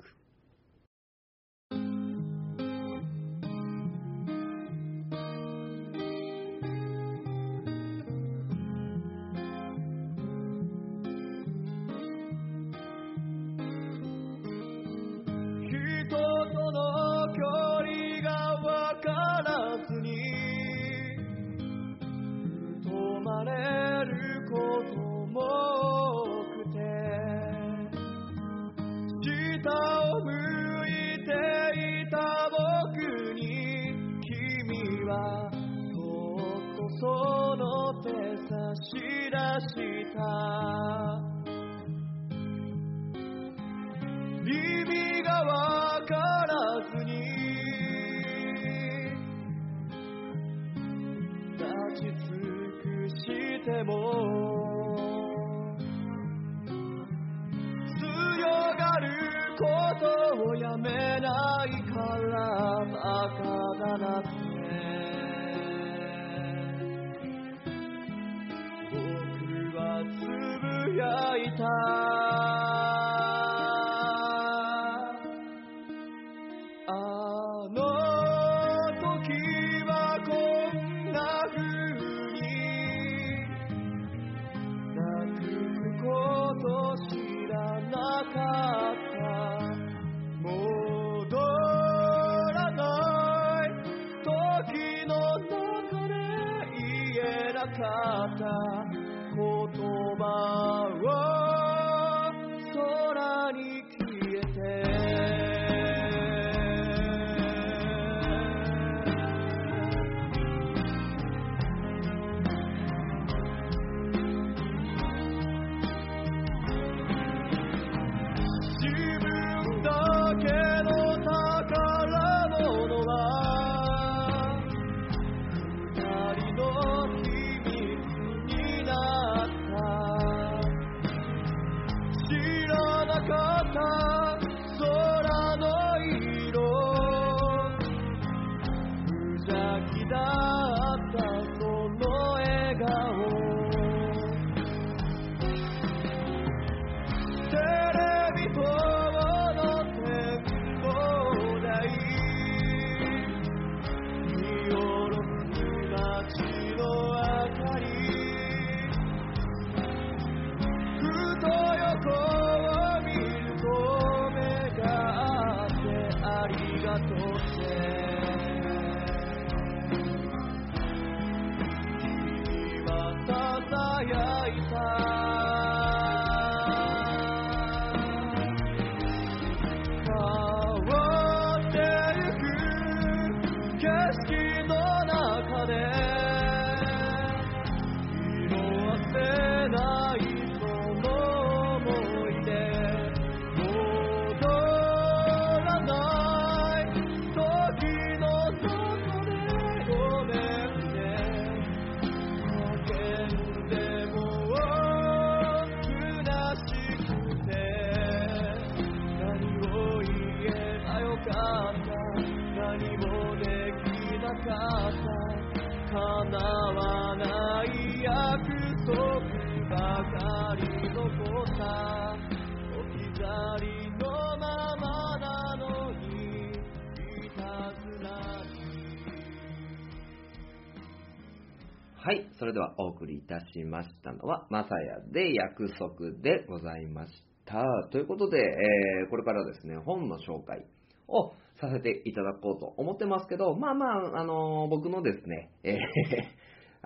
それではお送りいたしましたのは、まさやで約束でございました。ということで、えーこれからですね、本の紹介をさせていただこうと思ってますけど、まあまあ、あの僕のですね、えー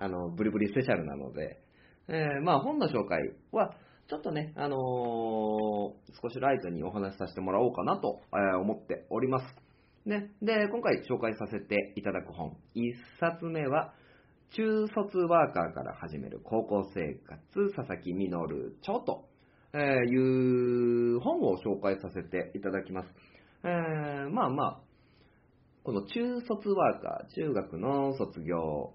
あの、ブリブリスペシャルなので、えーまあ本の紹介は、ちょっとね、あのー少しライトにお話しさせてもらおうかなと、え思っております。ね、で、今回紹介させていただく本、一冊目は、中卒ワーカーから始める高校生活、佐々木実著と、えーいう本を紹介させていただきます。えーまあまあ、この中卒ワーカー、中学の卒業、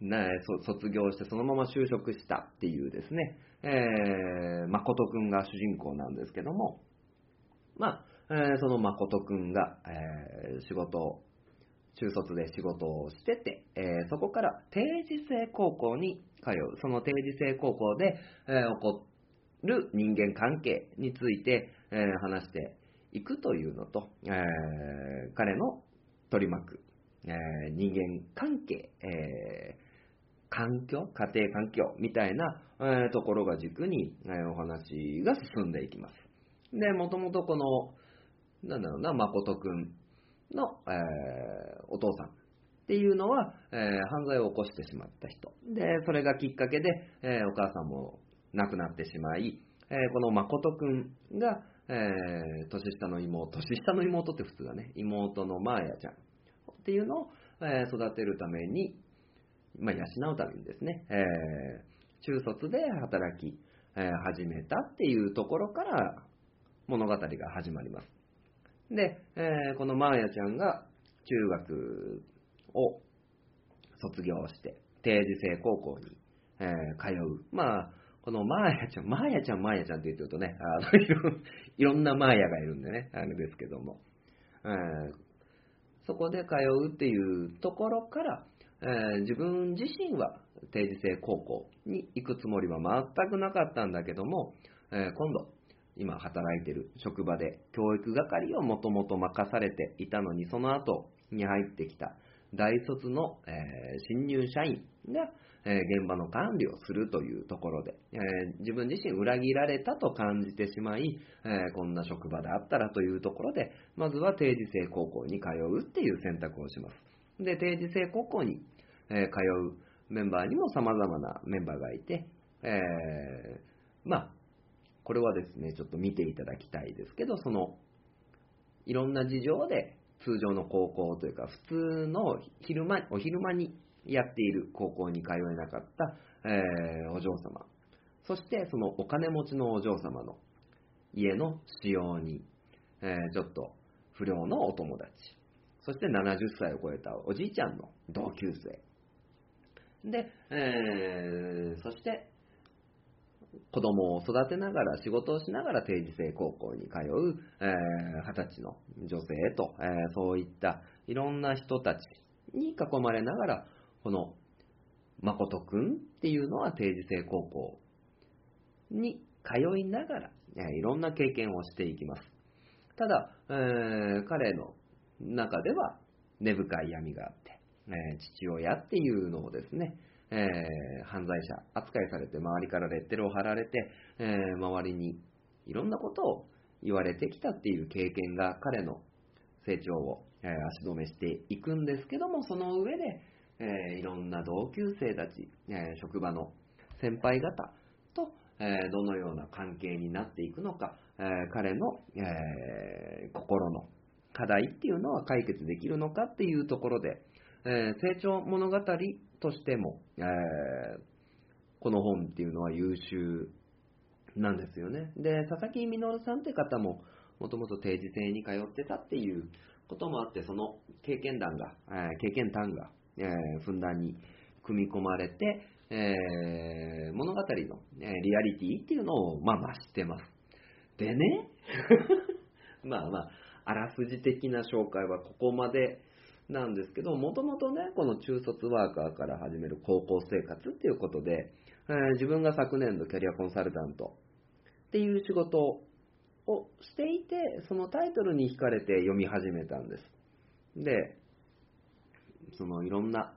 ね、卒業してそのまま就職したっていうですね、えー、誠くんが主人公なんですけども、まあ、えーその誠くんが、えー仕事を、中卒で仕事をしてて、えーそこから定時制高校に通う。その定時制高校で、えー起こる人間関係について、えー話していくというのと、え彼の取り巻く、え人間関係、え環境、家庭環境みたいな、えところが軸に、えお話が進んでいきます。で、もともとこの、なんだろうな、誠くんの、えーお父さんっていうのは、えー犯罪を起こしてしまった人。で、それがきっかけで、えーお母さんも亡くなってしまい、えーこの誠くんが、えー年下の妹、年下の妹って普通だね、妹のマーヤちゃんっていうのを、えー育てるために、まあ、養うためにですね、えー中卒で働き、え始めたっていうところから物語が始まります。で、えーこのマーヤちゃんが中学を卒業して、定時制高校に、えー通う。まあ、このマーヤちゃん、マーヤちゃん、マーヤちゃんって言ってるとね、あのいろ いろんなマーヤがいるんでね、あれですけども、えーそこで通うっていうところから、えー自分自身は定時制高校に行くつもりは全くなかったんだけども、えー今度、今働いてる職場で教育係をもともと任されていたのに、その後に入ってきた大卒の、え新入社員が、え現場の管理をするというところで、え自分自身裏切られたと感じてしまい、えこんな職場であったらというところで、まずは定時制高校に通うっていう選択をします。で、定時制高校に、え通うメンバーにも様々なメンバーがいて、えまあ、これはですね、ちょっと見ていただきたいですけど、その、いろんな事情で通常の高校というか、普通の昼間、お昼間にやっている高校に通えなかった、えーお嬢様。そして、そのお金持ちのお嬢様の家の使用に、えーちょっと不良のお友達。そして70歳を超えたおじいちゃんの同級生。で、えーそして、子供を育てながら、仕事をしながら定時制高校に通う、えー二十歳の女性と、えーそういったいろんな人たちに囲まれながら、この誠くんっていうのは定時制高校に通いながら、えいろんな経験をしていきます。ただ、えー彼の中では根深い闇があって、え父親っていうのをですね、えー犯罪者扱いされて周りからレッテルを貼られて、えー周りにいろんなことを言われてきたっていう経験が彼の成長を、えー足止めしていくんですけども、その上で、えいろんな同級生たち、え職場の先輩方と、えどのような関係になっていくのか、え彼の、え心の課題っていうのは解決できるのかっていうところで、え成長物語としても、えーこの本っていうのは優秀なんですよね。で、佐々木実さんって方も、もともと定時制に通ってたっていうこともあって、その経験談が、えー経験談が、えーふんだんに組み込まれて、えー物語の、えリアリティっていうのを、まあ、増してます。でね、まあまあ、あらすじ的な紹介はここまでなんですけど、もともとね、この中卒ワーカーから始める高校生活っていうことで、えー自分が昨年度キャリアコンサルタントっていう仕事をしていて、そのタイトルに惹かれて読み始めたんです。で、そのいろんな、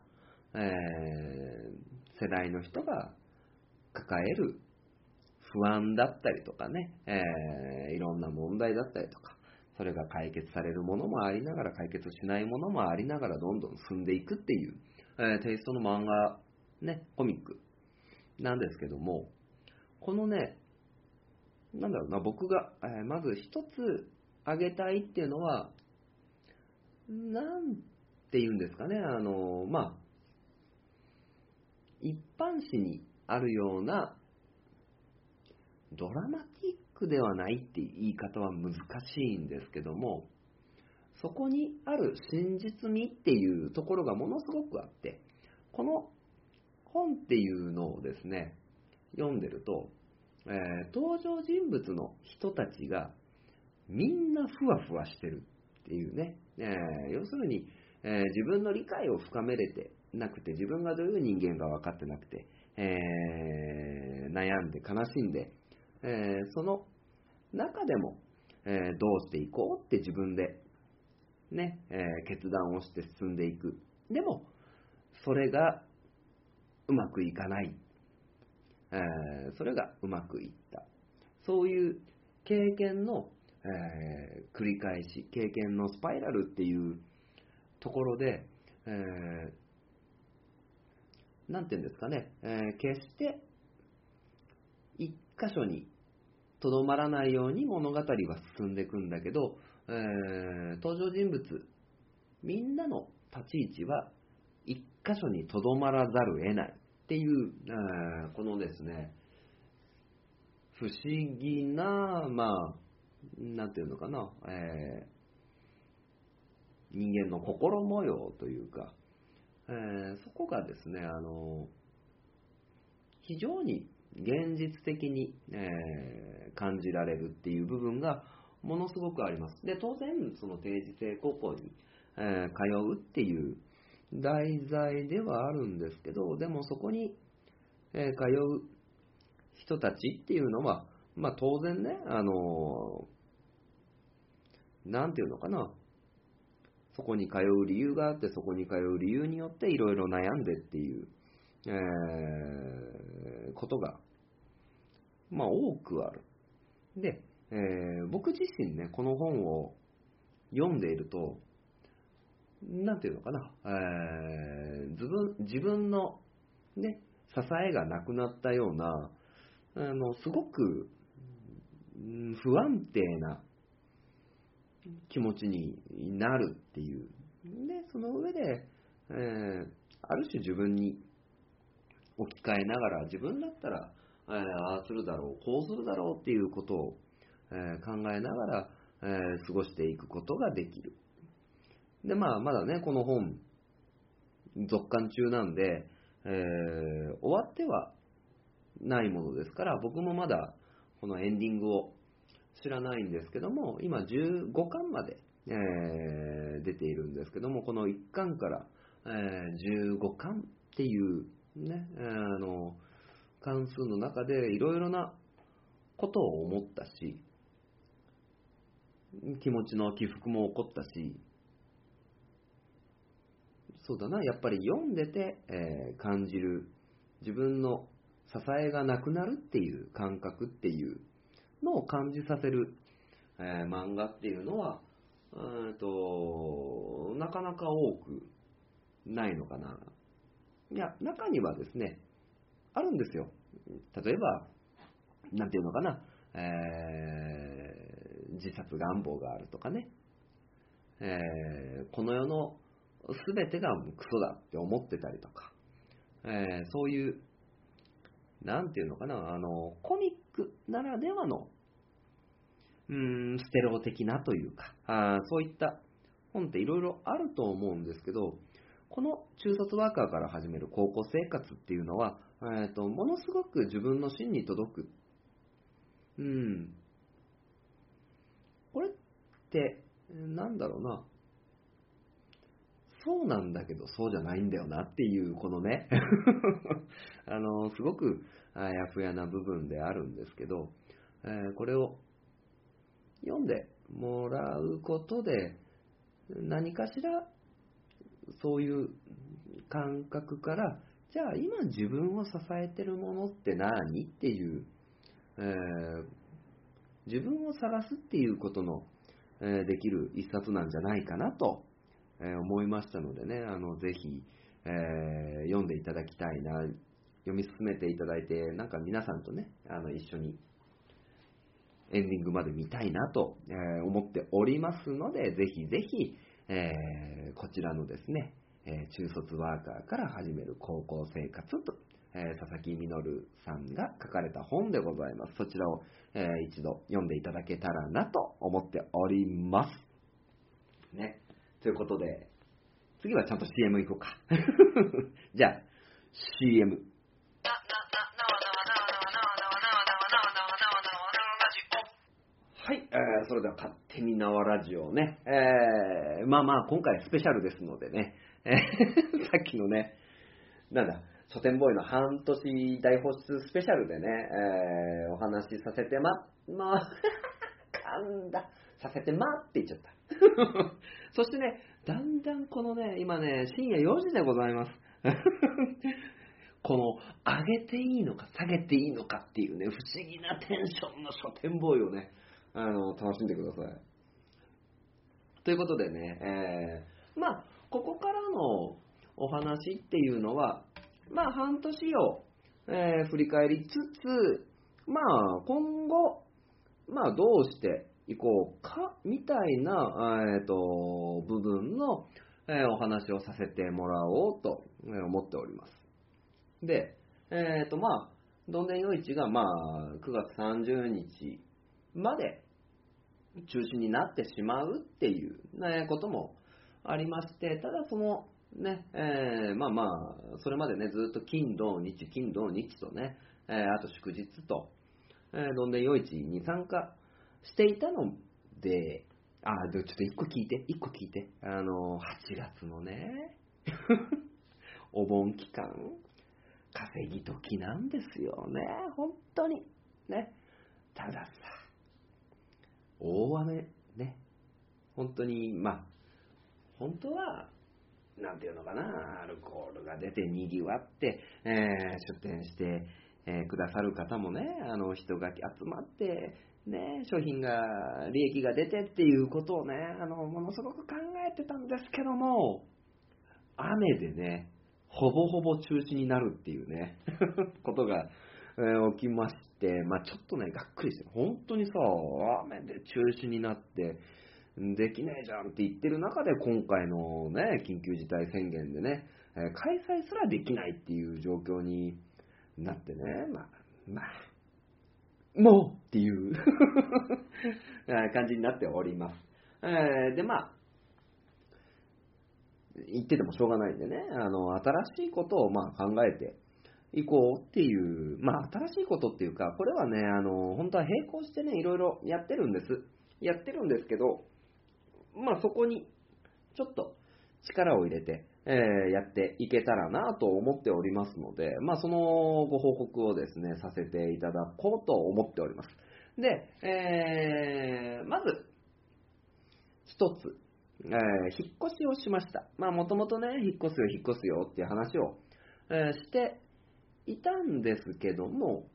えー世代の人が抱える不安だったりとかね、えーいろんな問題だったりとか、それが解決されるものもありながら、解決しないものもありながら、どんどん進んでいくっていう、えーテイストの漫画、ね、コミックなんですけども、このね、なんだろうな、僕が、えーまず一つ挙げたいっていうのは、なんて言うんですかね、あの、まあ、一般紙にあるようなドラマティックではないって言い方は難しいんですけども、そこにある真実味っていうところがものすごくあって、この本っていうのをですね、読んでると、えー登場人物の人たちがみんなふわふわしてるっていうね、えー要するに、えー自分の理解を深めれてなくて、自分がどういう人間か分かってなくて、え悩んで悲しんで、えーその中でも、えーどうしていこうって自分で、ね、えー決断をして進んでいく。でも、それがうまくいかない。えそれがうまくいった。そういう経験の、え繰り返し、経験のスパイラルっていうところで、えーなんていうんですかね、えー決して箇所にとどまらないように物語は進んでいくんだけど、えー登場人物、みんなの立ち位置は一箇所にとどまらざるを得ないっていう、えーこのですね、不思議な、まあ、なんていうのかな、えー人間の心模様というか、えーそこがですね、あの、非常に現実的に、えー感じられるっていう部分がものすごくあります。で、当然、その定時制高校に、えー通うっていう題材ではあるんですけど、でもそこに、えー通う人たちっていうのは、まあ当然ね、あのなんていうのかな、そこに通う理由があって、そこに通う理由によっていろいろ悩んでっていう、えーことが、まあ多くある。で、えー僕自身ね、この本を読んでいると、なんていうのかな、えー自分自分の、ね、支えがなくなったような、あのすごくうん不安定な気持ちになるっていう。で、その上で、えーある種自分に置き換えながら、自分だったら、えああするだろう、こうするだろうっていうことを、え考えながら、え過ごしていくことができる。で、まあ、まだね、この本、続刊中なんで、えー終わってはないものですから、僕もまだこのエンディングを知らないんですけども、今15巻まで、えー出ているんですけども、この1巻から、えー15巻っていうね、えーあの、関数の中でいろいろなことを思ったし、気持ちの起伏も起こったし、そうだな、やっぱり読んでて、えー感じる自分の支えがなくなるっていう感覚っていうのを感じさせる、えー漫画っていうのは、うんと、なかなか多くないのかな。いや、中にはですね、あるんですよ。例えば、なんていうのかな、えー自殺願望があるとかね、えーこの世の全てがクソだって思ってたりとか、えーそういう、なんていうのかな、あの、コミックならではの、うん、ステレオ的なというか、あそういった本っていろいろあると思うんですけど、この中卒ワーカーから始める高校生活っていうのは、えーとものすごく自分の芯に届く。うん。これって、なんだろうな。そうなんだけど、そうじゃないんだよなっていう、このね、あの、すごくあやふやな部分であるんですけど、えーこれを読んでもらうことで、何かしら、そういう感覚から、じゃあ今自分を支えてるものって何っていう、えー自分を探すっていうことの、えーできる一冊なんじゃないかなと、えー思いましたのでね、あのぜひ、え読んでいただきたいな、読み進めていただいて、なんか皆さんとね、あの一緒にエンディングまで見たいなと、え思っておりますので、ぜひぜひ、えこちらのですね、え中卒ワーカーから始める高校生活と、え佐々木実さんが書かれた本でございます。そちらを、え一度読んでいただけたらなと思っております。ね。ということで、次はちゃんと CM 行こうか。じゃあ、CM。はい、えーそれでは勝手に縄ラジオね、えーまあまあ今回スペシャルですのでね、さっきのね、なんだ、書店ボーイの半年大放出スペシャルでね、えーお話しさせてま、まあ、噛んだ、させてまって言っちゃった。そしてね、だんだんこのね、今ね、深夜4時でございます。この、上げていいのか下げていいのかっていうね、不思議なテンションの書店ボーイをね、あの、楽しんでください。ということでね、えーまあ、ここからのお話っていうのは、まあ、半年を、えー振り返りつつ、まあ、今後、まあ、どうしていこうか、みたいな、えーと、部分の、えーお話をさせてもらおうと思っております。で、えっ、と、まあ、どんでんよ市が、まあ、9月30日まで中止になってしまうっていう、ね、こともありまして、ただその、ね、えーまあまあ、それまでね、ずっと金、土、日、金、土、日とね、えーあと祝日と、えーどんでんよ市に参加していたので、あ、でちょっと一個聞いて、一個聞いて、あの、8月のね、お盆期間、稼ぎ時なんですよね、本当に。ね。たださ、大雨、ね。本当に、まあ、本当は、なんていうのかな、アルコールが出て賑わって、えー出店して、えーくださる方もね、あの人が集まって、ね、商品が、利益が出てっていうことをね、あの、ものすごく考えてたんですけども、雨でね、ほぼほぼ中止になるっていうね、ことが、えー起きまして、まあちょっとね、がっくりして、本当にさ、雨で中止になって、できねえじゃんって言ってる中で、今回のね、緊急事態宣言でね、え開催すらできないっていう状況になってね、まあ、まあ、もうっていう 感じになっております。えーで、まあ、言っててもしょうがないんでね、あの、新しいことをまあ考えていこうっていう、まあ新しいことっていうか、これはね、あの、本当は並行してね、いろいろやってるんです。やってるんですけど、まあそこにちょっと力を入れて、えーやっていけたらなと思っておりますので、まあそのご報告をですね、させていただこうと思っております。で、えーまず、一つ、えー引っ越しをしました。まあもともとね、引っ越すよ、引っ越すよっていう話を、えーしていたんですけども、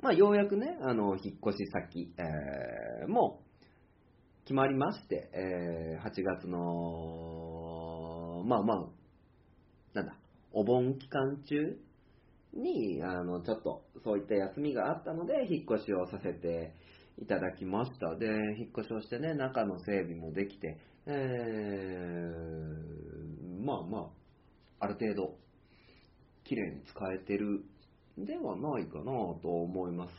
まあようやくね、あの、引っ越し先、えーも決まりまして、えー8月の、まあまあ、なんだ、お盆期間中に、あの、ちょっとそういった休みがあったので、引っ越しをさせていただきました。で、引っ越しをしてね、中の整備もできて、えーまあまあ、ある程度、綺麗に使えてるではないかなと思います。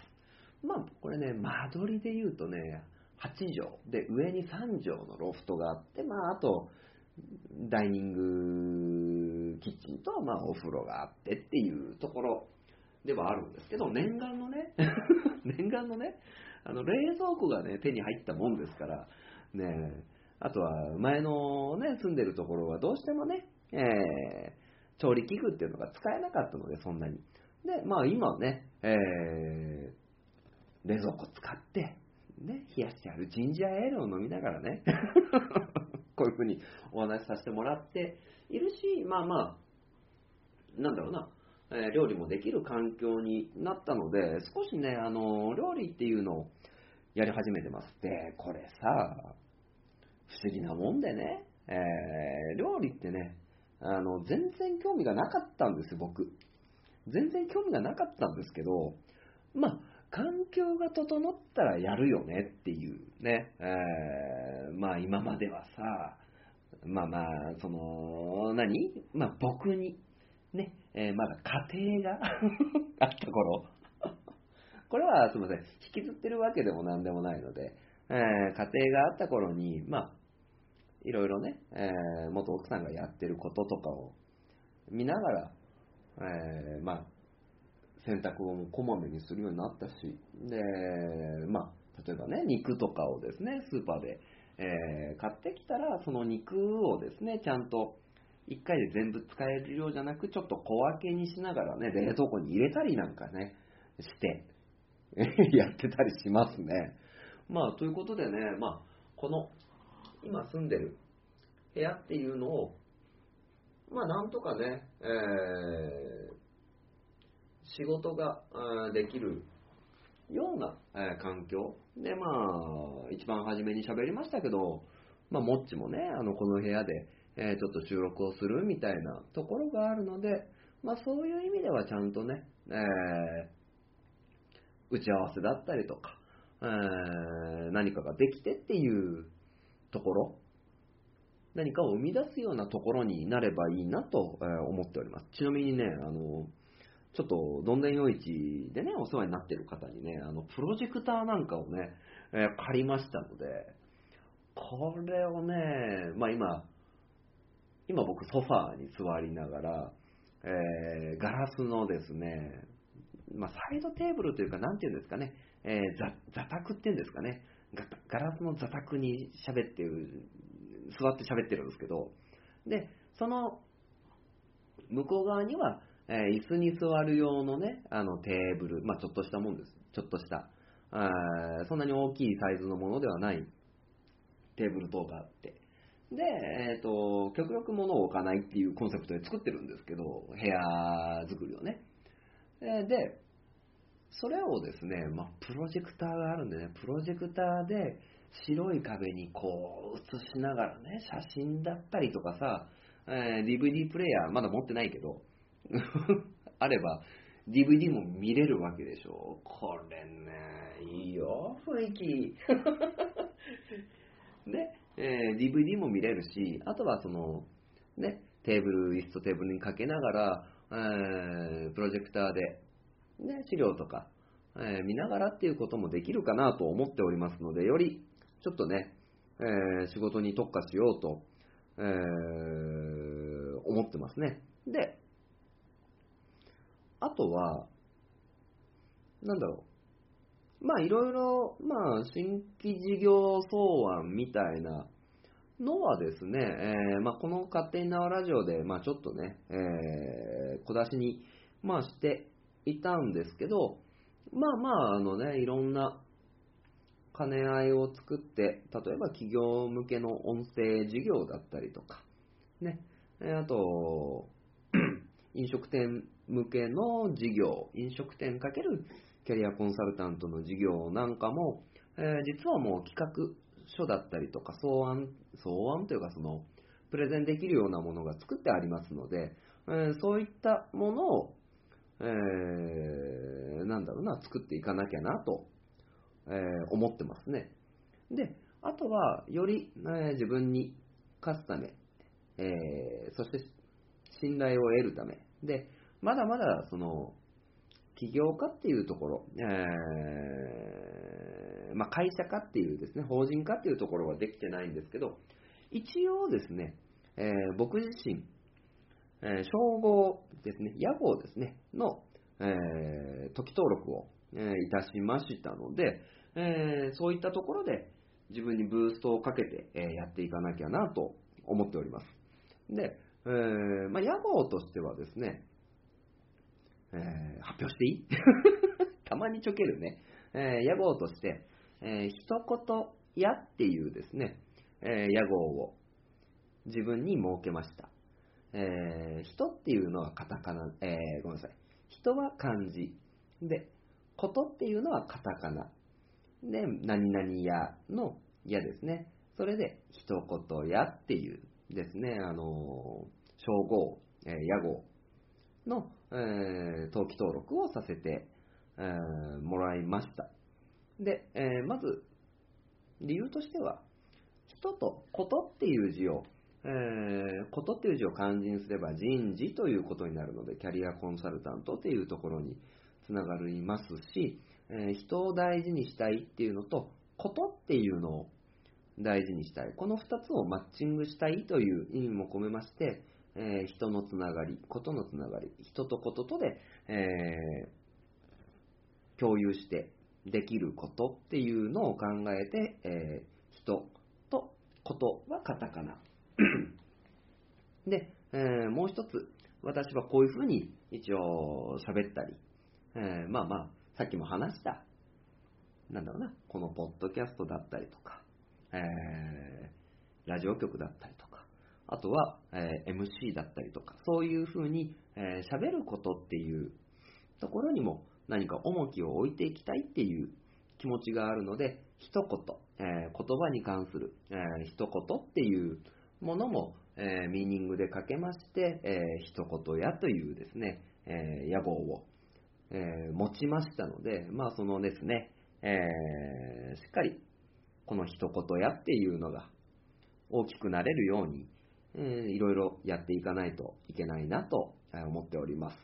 まあ、これね、間取りで言うとね、8畳で上に3畳のロフトがあって、まあ、あと、ダイニングキッチンと、まあ、お風呂があってっていうところではあるんですけど、念願のね、念願のね、あの冷蔵庫がね、手に入ったもんですから、ね、あとは前のね、住んでるところはどうしてもね、えー調理器具っていうのが使えなかったので、そんなに。で、まあ今ね、えー冷蔵庫使って、ね、冷やしてあるジンジャーエールを飲みながらね、こういうふうにお話しさせてもらっているし、まあまあ、なんだろうな、えー料理もできる環境になったので、少しね、あの、料理っていうのをやり始めてます。で、これさ、不思議なもんでね、えー料理ってね、あの、全然興味がなかったんですよ、僕。全然興味がなかったんですけど、まあ、環境が整ったらやるよねっていうね、えーまあ今まではさ、まあまあ、その、何？まあ僕に、ね、えーまだ家庭が あった頃、これはすみません、引きずってるわけでもなんでもないので、えー家庭があった頃に、まあ、いろいろね、えー元奥さんがやってることとかを見ながら、えーまあ、洗濯をこまめにするようになったし、で、まあ、例えばね、肉とかをですね、スーパーで、えー買ってきたら、その肉をですね、ちゃんと1回で全部使える量じゃなく、ちょっと小分けにしながらね、冷凍庫に入れたりなんかね、して、やってたりしますね。まあ、ということでね、まあ、この、今住んでる部屋っていうのを、まあ、なんとかね、えー仕事ができるような、え環境で、まあ、一番初めに喋りましたけど、まあ、もっちもね、あの、この部屋で、えちょっと収録をするみたいなところがあるので、まあ、そういう意味ではちゃんとね、えー打ち合わせだったりとか、えー何かができてっていうところ、何かを生み出すようなところになればいいなと思っております。ちなみにね、あの、ちょっと、どんでん夜市でね、お世話になってる方にね、あの、プロジェクターなんかをね、えー借りましたので、これをね、まあ今、今僕ソファーに座りながら、えーガラスのですね、まあ、サイドテーブルというか、なんていうんですかね、えー座座卓っていうんですかね、ガラスの座卓に喋ってる、座って喋ってるんですけど、で、その向こう側には、えー椅子に座る用のね、あのテーブル、まあちょっとしたもんです。ちょっとした。あそんなに大きいサイズのものではないテーブル等があって。で、えっ、と、極力物を置かないっていうコンセプトで作ってるんですけど、部屋作りをね。で、それをですね、まあ、プロジェクターがあるんでね、プロジェクターで白い壁にこう映しながらね、写真だったりとかさ、えー DVD プレイヤーまだ持ってないけど、あれば DVD も見れるわけでしょ？これね、いいよ、雰囲気。で、えー DVD も見れるし、あとはその、ね、テーブル、椅子とテーブルにかけながら、えープロジェクターで、ね、資料とか、えー見ながらっていうこともできるかなと思っておりますので、よりちょっとね、えー仕事に特化しようと、えー思ってますね。で、あとは、なんだろう。まあ、いろいろ、まあ、新規事業草案みたいなのはですね、えーまあ、この勝手に縄ラジオで、まあ、ちょっとね、えー小出しに、まあ、していたんですけど、まあまあ、あのね、いろんな兼ね合いを作って、例えば企業向けの音声事業だったりとか、ね、あと、飲食店向けの事業、飲食店かけるキャリアコンサルタントの事業なんかも、えー実はもう企画書だったりとか、草案、草案というかその、プレゼンできるようなものが作ってありますので、えーそういったものを、えーなんだろうな、作っていかなきゃなと、えー思ってますね。で、あとは、より、え自分に勝つため、えそして信頼を得るため、で、まだまだ、その、起業家っていうところ、えーまあ、会社化っていうですね、法人化っていうところはできてないんですけど、一応ですね、えー僕自身、えー称号ですね、屋号ですね、の、えー、時登録を、えーいたしましたので、えーそういったところで自分にブーストをかけて、えーやっていかなきゃなと思っております。で、えーまあ、屋号としてはですね、えー発表していい？たまにちょけるね。えー屋号として、えー一言やっていうですね、えー屋号を自分に設けました。えー人っていうのはカタカナ、えーごめんなさい。人は漢字。で、ことっていうのはカタカナ。で、何々やのやですね。それで、一言やっていうですね、あのー称号、えー屋号の、えー登記登録をさせて、えーもらいました。で、えーまず、理由としては、人とことっていう字を、えーことっていう字を漢字にすれば人事ということになるので、キャリアコンサルタントっていうところにつながりますし、えー人を大事にしたいっていうのと、ことっていうのを大事にしたい。この2つをマッチングしたいという意味も込めまして、えー人のつながり、ことのつながり、人とこととで、えー共有してできることっていうのを考えて、えー人とことはカタカナ。で、えーもう一つ、私はこういうふうに一応喋ったり、えーまあまあ、さっきも話した、なんだろうな、このポッドキャストだったりとか、えーラジオ局だったりとか、あとは、えー MC だったりとか、そういうふうにえー喋ることっていうところにも何か重きを置いていきたいっていう気持ちがあるので、一言、えー言葉に関する、えー一言っていうものも、えーミーニングでかけまして、えー一言やというですね、えー野号を、えー持ちましたので、まあそのですね、えーしっかりこの一言やっていうのが大きくなれるように、えーいろいろやっていかないといけないなと思っております。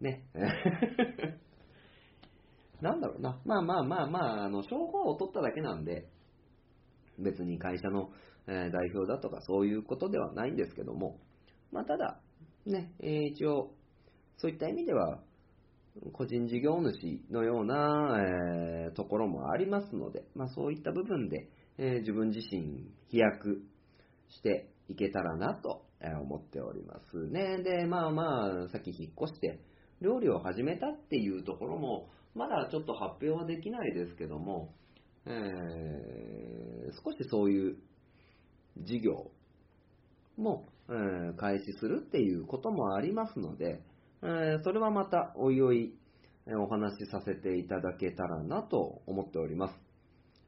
ね。なんだろうな。まあまあまあまあ、あの、称号を取っただけなんで、別に会社の、え代表だとかそういうことではないんですけども、まあただ、ね、え一応、そういった意味では、個人事業主のような、えーところもありますので、まあそういった部分で、えー自分自身飛躍していけたらなと思っておりますね。で、まあまあ、さっき引っ越して料理を始めたっていうところも、まだちょっと発表はできないですけども、えー少しそういう事業も、えー開始するっていうこともありますので、えーそれはまたおいおいえお話しさせていただけたらなと思っております。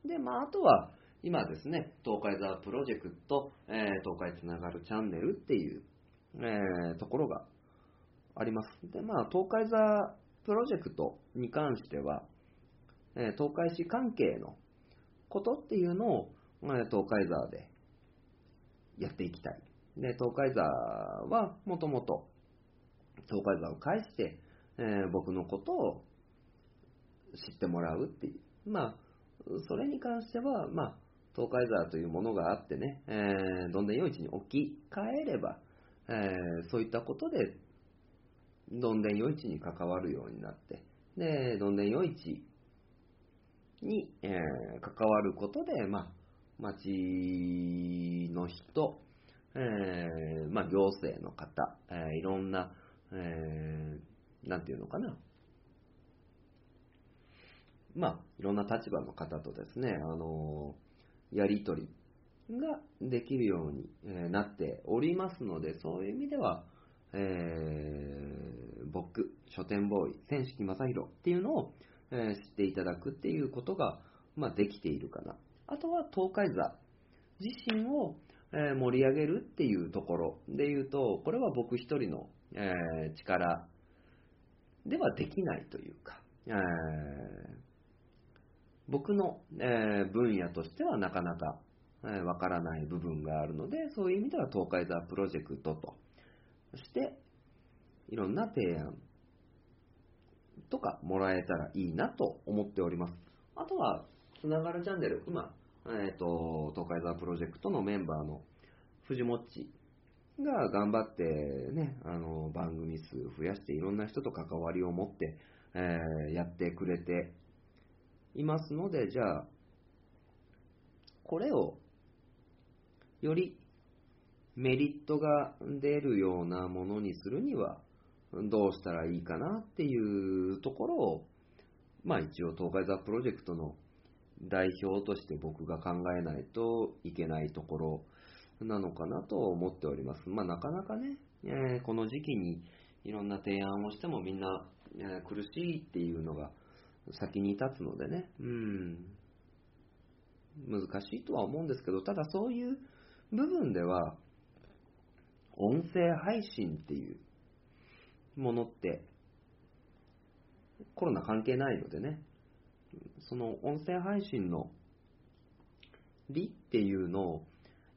で、まあ、あとは、今ですね、東海ザプロジェクト、えー東海つながるチャンネルっていう、えーところがあります。で、まあ、東海ザプロジェクトに関しては、えー東海市関係のことっていうのを、え東海ザでやっていきたい。で、東海ザはもともと東海ザを介して、え僕のことを知ってもらうっていう。まあ、それに関しては、まあ、東海ザというものがあってね、えーどんでん夜市に置き換えれば、えーそういったことで、どんでん夜市に関わるようになって、で、どんでん夜市に、えー関わることで、まあ、町の人、えーまあ、行政の方、えーいろんな、えーなんていうのかな、まあ、いろんな立場の方とですね、あのやり取りができるようにえなっておりますので、そういう意味では、えー僕、書店ボーイ、千式正宏っていうのを、えー知っていただくっていうことが、まあ、できているかな。あとは東海座自身を、え盛り上げるっていうところで言うと、これは僕一人の、え力ではできないというか、え僕の、えー分野としてはなかなかわ、えーわからない部分があるので、そういう意味では東海座プロジェクトとして、いろんな提案とかもらえたらいいなと思っております。あとは、つながるチャンネル、今、えっ、と、東海座プロジェクトのメンバーの藤もっちが頑張ってね、あの、番組数増やしていろんな人と関わりを持って、えーやってくれていますので、じゃあ、これをよりメリットが出るようなものにするにはどうしたらいいかなっていうところを、まあ一応東海座プロジェクトの代表として僕が考えないといけないところなのかなと思っております。まあなかなかね、えーこの時期にいろんな提案をしてもみんな、えー苦しいっていうのが先に立つのでね、うん、難しいとは思うんですけど、ただそういう部分では、音声配信っていうものって、コロナ関係ないのでね、その音声配信の利っていうのを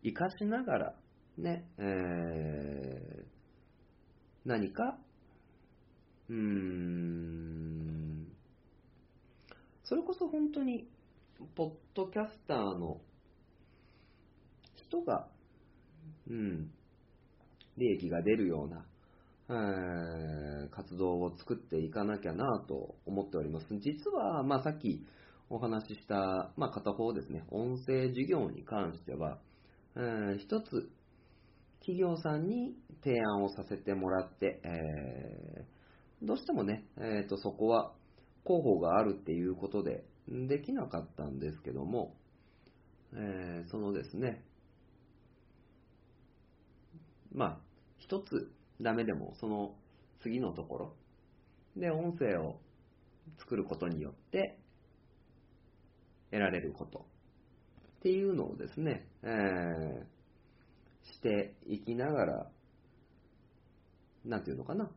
活かしながら、ね、えー何か、うーん、それこそ本当に、ポッドキャスターの人が、うん、利益が出るような、えー活動を作っていかなきゃなと思っております。実は、まあ、さっきお話しした、まあ、片方ですね、音声事業に関しては、えー一つ、企業さんに提案をさせてもらって、えーどうしてもね、えーと、そこは広報があるっていうことでできなかったんですけども、えーそのですね、まあ、一つダメでも、その次のところで音声を作ることによって得られることっていうのをですね、えーしていきながら、なんていうのかな、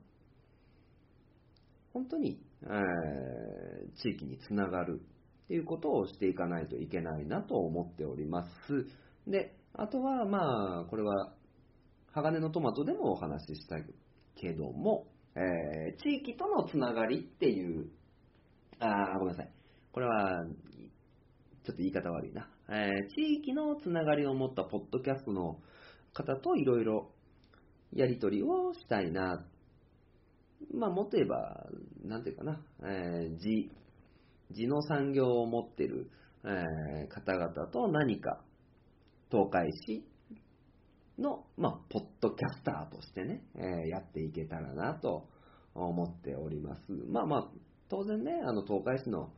本当に、えー地域につながるっていうことをしていかないといけないなと思っております。で、あとは、まあ、これは、鋼のトマトでもお話ししたけども、えー地域とのつながりっていう、あーごめんなさい。これは、ちょっと言い方悪いな。えー地域のつながりを持ったポッドキャストの方といろいろやり取りをしたいな。まあ、もっと言えば、なんていうかな、えー地、地の産業を持ってる、えー方々と何か、東海市の、まあ、ポッドキャスターとしてね、えーやっていけたらなと思っております。まあまあ、当然ね、あの、東海市の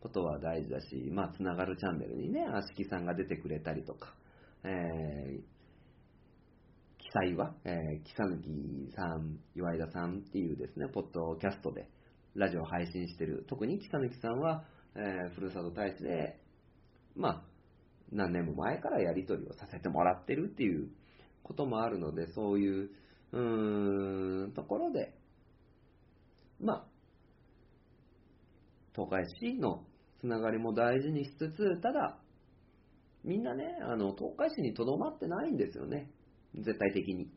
ことは大事だし、まあ、つながるチャンネルにね、あしきさんが出てくれたりとか、えー記載は、えー、木さぬきさん、岩井田さんっていうですね、ポッドキャストでラジオ配信してる、特に木さぬきさんは、えーふるさと大使で、まあ、何年も前からやり取りをさせてもらってるっていうこともあるので、そういう、うーん、ところで、まあ、東海市のつながりも大事にしつつ、ただ、みんなね、あの、東海市にとどまってないんですよね。絶対的に。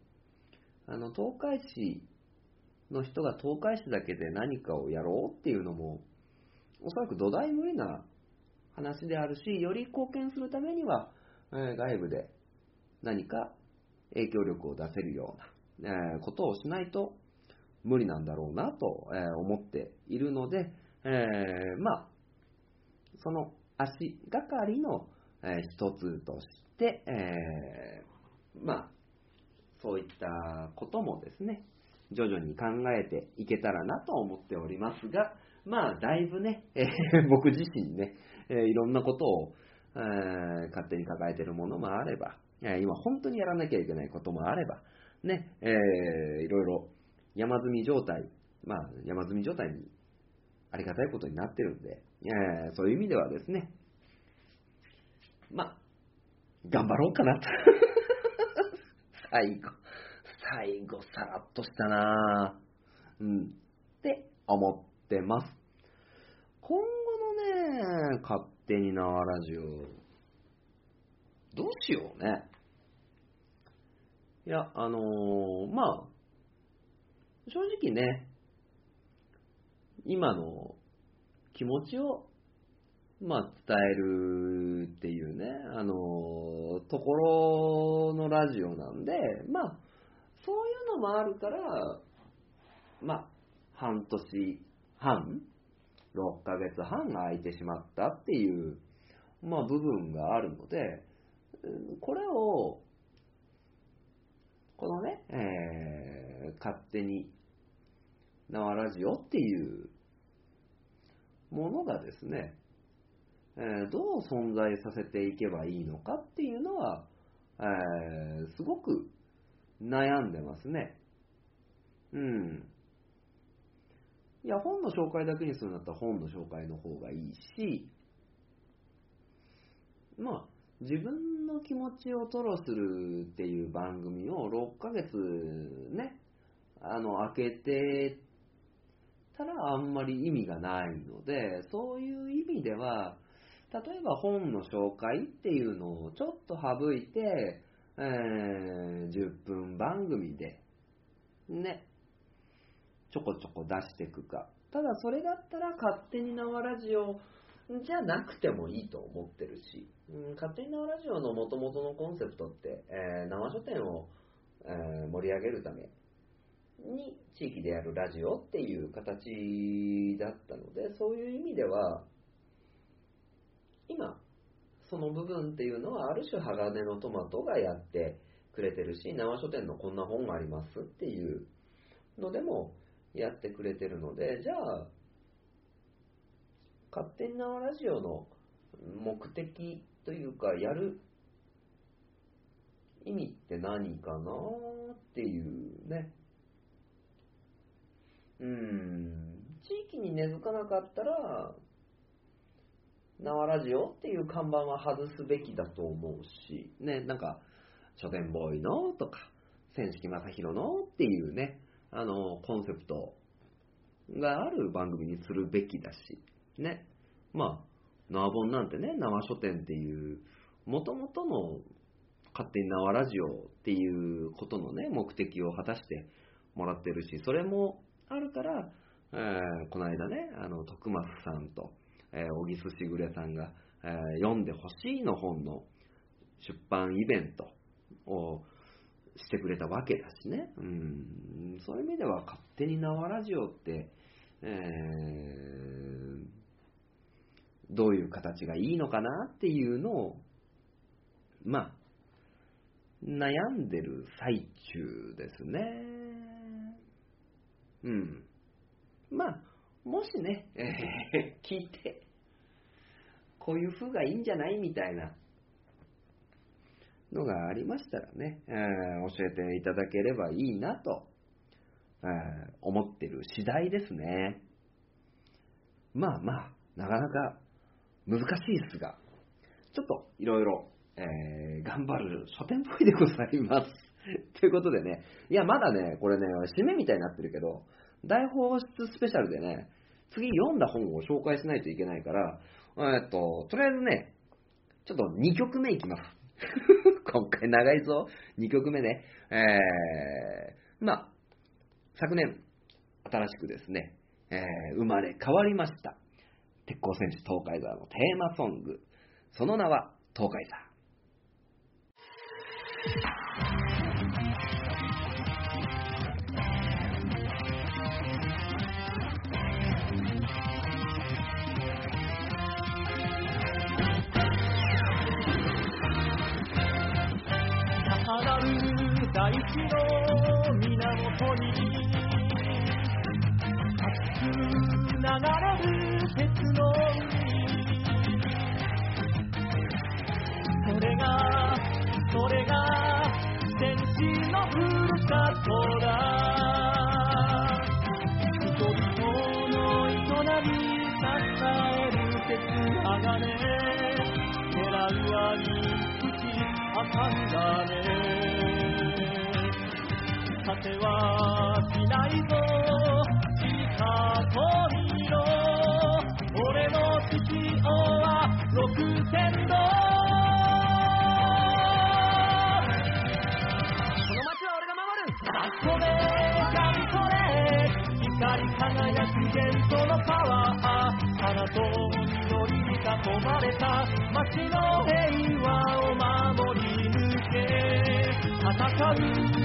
あの、東海市の人が東海市だけで何かをやろうっていうのも、おそらく土台無理な話であるし、より貢献するためには、え外部で何か影響力を出せるような、えことをしないと無理なんだろうなと、え思っているので、えまあ、その足がかりの、えー一つとして、えまあ、そういったこともですね、徐々に考えていけたらなと思っておりますが、まあ、だいぶね、え 僕自身ね、えいろんなことを、え勝手に抱えているものもあれば、え今本当にやらなきゃいけないこともあれば、ね、えーいろいろ山積み状態、まあ、山積み状態にありがたいことになってるんで、えそういう意味ではですね、まあ、頑張ろうかなと。最後、最後、さらっとしたなぁうん、って思ってます。今後のね、勝手に縄ラジオ、どうしようね。いや、あのーまあ、正直ね、今の気持ちを、まあ、伝えるっていうね、あのーところのラジオなんで、まあ、そういうのもあるから、まあ、半年半、6ヶ月半が空いてしまったっていう、まあ、部分があるので、これを、このね、えー勝手に縄ラジオっていうものがですね、えーどう存在させていけばいいのかっていうのは、えーすごく悩んでますね。うん。いや、本の紹介だけにするんだったら本の紹介の方がいいし、まあ、自分の気持ちを吐露するっていう番組を6ヶ月ね、あの、開けてたらあんまり意味がないので、そういう意味では、例えば本の紹介っていうのをちょっと省いて、えー10分番組で、ね、ちょこちょこ出していくか。ただそれだったら勝手に縄ラジオじゃなくてもいいと思ってるし、うん、勝手に縄ラジオの元々のコンセプトって、えー縄書店を、えー盛り上げるために地域でやるラジオっていう形だったので、そういう意味では、今、その部分っていうのはある種鋼のトマトがやってくれてるし、縄書店のこんな本がありますっていうのでもやってくれてるので、じゃあ、勝手に縄ラジオの目的というか、やる意味って何かなっていうね。うん、地域に根付かなかったら、縄ラジオっていう看板は外すべきだと思うし、ね、なんか、書店ボーイのとか、千式正宏のっていうね、あの、コンセプトがある番組にするべきだし、ね。まあ、縄本なんてね、縄書店っていう、もともとの勝手に縄ラジオっていうことのね、目的を果たしてもらってるし、それもあるから、えーこの間ね、あの、徳松さんと、えー、小木すしぐれさんが、えー読んでほしいの本の出版イベントをしてくれたわけだしね。うん、そういう意味では勝手に縄ラジオって、えーどういう形がいいのかなっていうのを、まあ、悩んでる最中ですね。うん。まあ、もしね、えー聞いて、こういう風がいいんじゃないみたいなのがありましたらね、えー教えていただければいいなと、えー思ってる次第ですね。まあまあ、なかなか難しいですが、ちょっといろいろ、えー頑張る書店っぽいでございます。ということでね、いや、まだね、これね、締めみたいになってるけど、大放出スペシャルでね、次読んだ本を紹介しないといけないから、えっと、とりあえずね、ちょっと2曲目いきます。今回長いぞ。2曲目ね。えー、まあ、昨年、新しくですね、えー生まれ変わりました。鉄鋼戦士東海座のテーマソング。その名は東海座。大地の源に熱く流れる鉄の海それがそれが戦士のふるさとだ。人々の営み支える鉄鋼狙うはにあかんだねてはしないぞ。近恋の俺の父は六千度。この街は俺が守る。あこれ何これ。光り輝く元素のパワー。花と緑に囲まれた街の平和を守り抜け。戦う。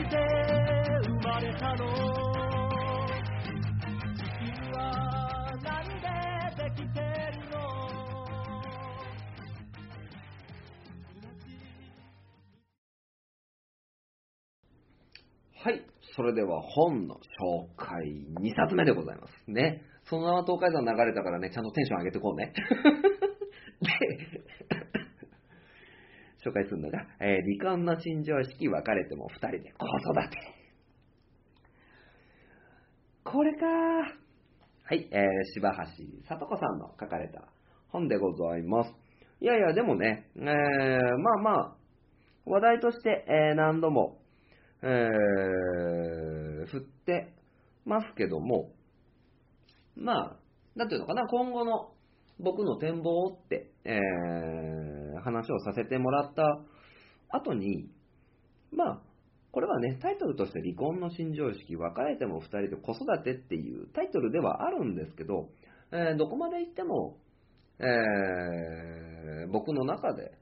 して生まれたの地球は何でできてるのはい。それでは本の紹介2冊目でございます。ね。そのまま東海山流れたからね、ちゃんとテンション上げてこうね。で、紹介するのが、えー離婚の新常識別れても二人で子育て。これかはい、えー、柴橋聡子さんの書かれた本でございます。いやいや、でもね、えー、まあまあ、話題として、えー何度も、えー振ってますけども、まあ、なんていうのかな、今後の僕の展望って、えー話をさせてもらった後に、まあ、これはね、タイトルとして離婚の新常識、別れても二人で子育てっていうタイトルではあるんですけど、えーどこまで行っても、えー僕の中で、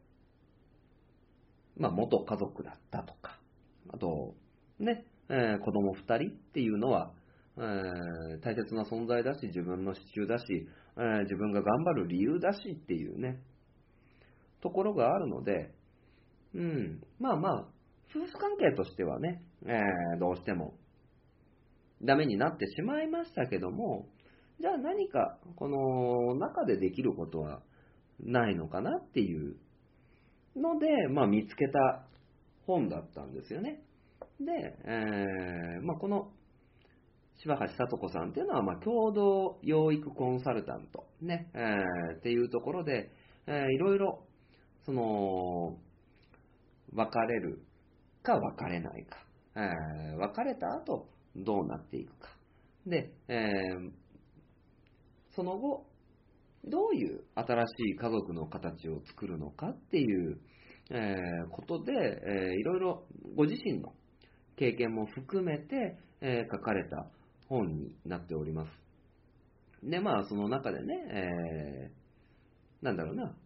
まあ、元家族だったとか、あと、ね、えー子供二人っていうのは、えー大切な存在だし、自分の支柱だし、えー自分が頑張る理由だしっていうね、ところがあるので、うん、まあまあ、夫婦関係としてはね、えーどうしてもダメになってしまいましたけども、じゃあ何かこの中でできることはないのかなっていうので、まあ見つけた本だったんですよね。で、えーまあ、この柴橋聡子さんっていうのは、まあ、共同養育コンサルタント、ね、えーっていうところで、えーいろいろ、その、別れるか別れないか、えー別れた後どうなっていくか。で、えーその後、どういう新しい家族の形を作るのかっていう、えーことで、えーいろいろご自身の経験も含めて、えー書かれた本になっております。で、まあ、その中でね、えーなんだろうな、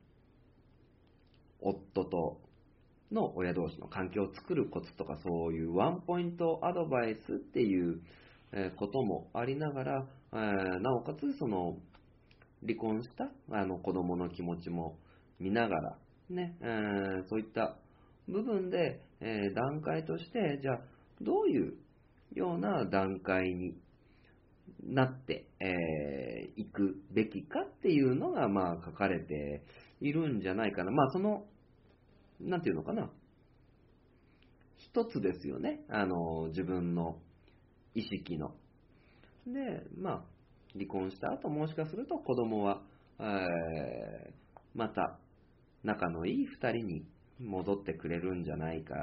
夫との親同士の関係を作るコツとか、そういうワンポイントアドバイスっていうこともありながら、えなおかつその離婚したあの子供の気持ちも見ながら、ねえーそういった部分で、え段階として、じゃあどういうような段階になってい、えーいくべきかっていうのが、まあ、書かれているんじゃないかな。まあ、その、なんていうのかな。一つですよね。あの、自分の意識の。で、まあ、離婚した後、もしかすると子供は、えーまた仲のいい二人に戻ってくれるんじゃないか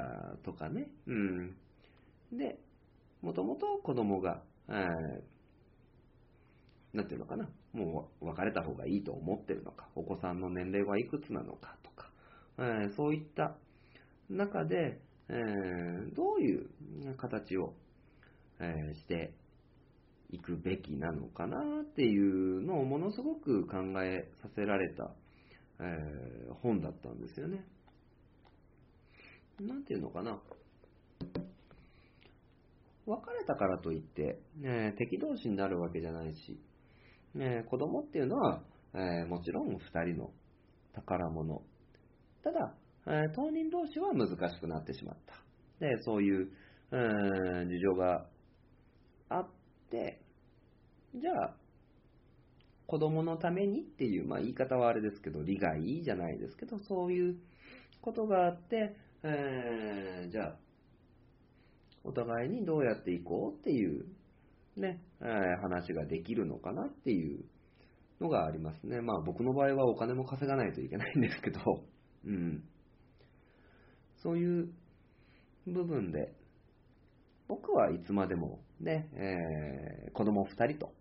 とかね。うん。で、もともと子供が、えーなんていうのかな、もう別れた方がいいと思ってるのか、お子さんの年齢はいくつなのかとか、えーそういった中で、えーどういう形を、えーしていくべきなのかなっていうのをものすごく考えさせられた、え本だったんですよね。なんていうのかな。別れたからといって、ね、敵同士になるわけじゃないし、ね、子供っていうのは、えーもちろん二人の宝物。ただ、えー当人同士は難しくなってしまった。で、そういう、えー事情があって、じゃあ、子供のためにっていう、まあ言い方はあれですけど、利害じゃないですけど、そういうことがあって、えーじゃあ、お互いにどうやっていこうっていう、ね、えー話ができるのかなっていうのがありますね。まあ僕の場合はお金も稼がないといけないんですけど、うん。そういう部分で、僕はいつまでもね、えー子供二人と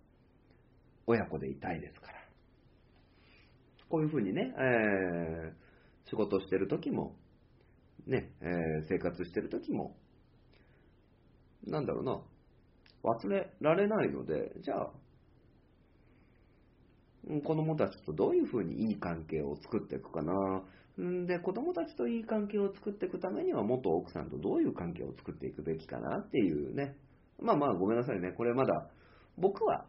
親子でいたいですから。こういうふうにね、えー仕事してる時も、ね、えー生活してる時も、なんだろうな、忘れられないので、じゃあ、うん子供たちとどういうふうにいい関係を作っていくかな。んで、子供たちといい関係を作っていくためには、元奥さんとどういう関係を作っていくべきかなっていうね。まあまあ、ごめんなさいね。これまだ、僕は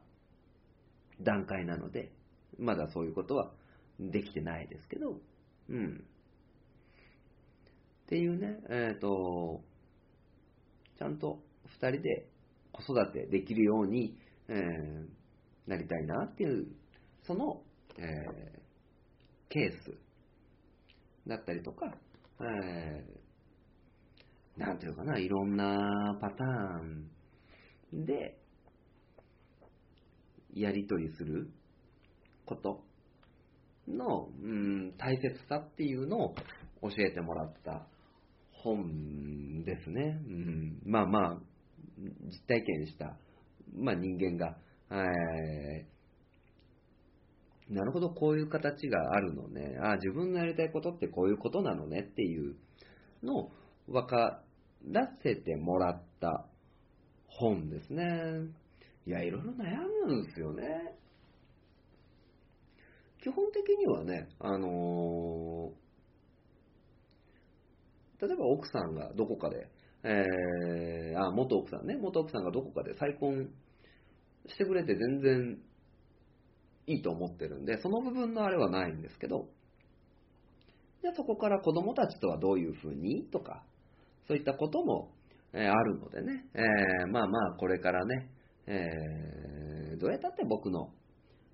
段階なので、まだそういうことはできてないですけど、うん。っていうね、えっ、と、ちゃんと二人で子育てできるように、えーなりたいなっていう、その、えーケースだったりとか、えーなんていうかな、いろんなパターンで、やり取りすることの、うん、大切さっていうのを教えてもらった本ですね。うん、まあまあ、実体験した、まあ、人間が、えーなるほど、こういう形があるのね。ああ自分のやりたいことってこういうことなのねっていうのを分からせてもらった本ですね。いや、いろいろ悩むんですよね。基本的にはね、あのー例えば奥さんがどこかで、えー、あ、元奥さんね、元奥さんがどこかで再婚してくれて全然いいと思ってるんで、その部分のあれはないんですけど、じゃあそこから子供たちとはどういうふうにとか、そういったことも、えーあるのでね、えーまあまあこれからね、えーどうやったって僕の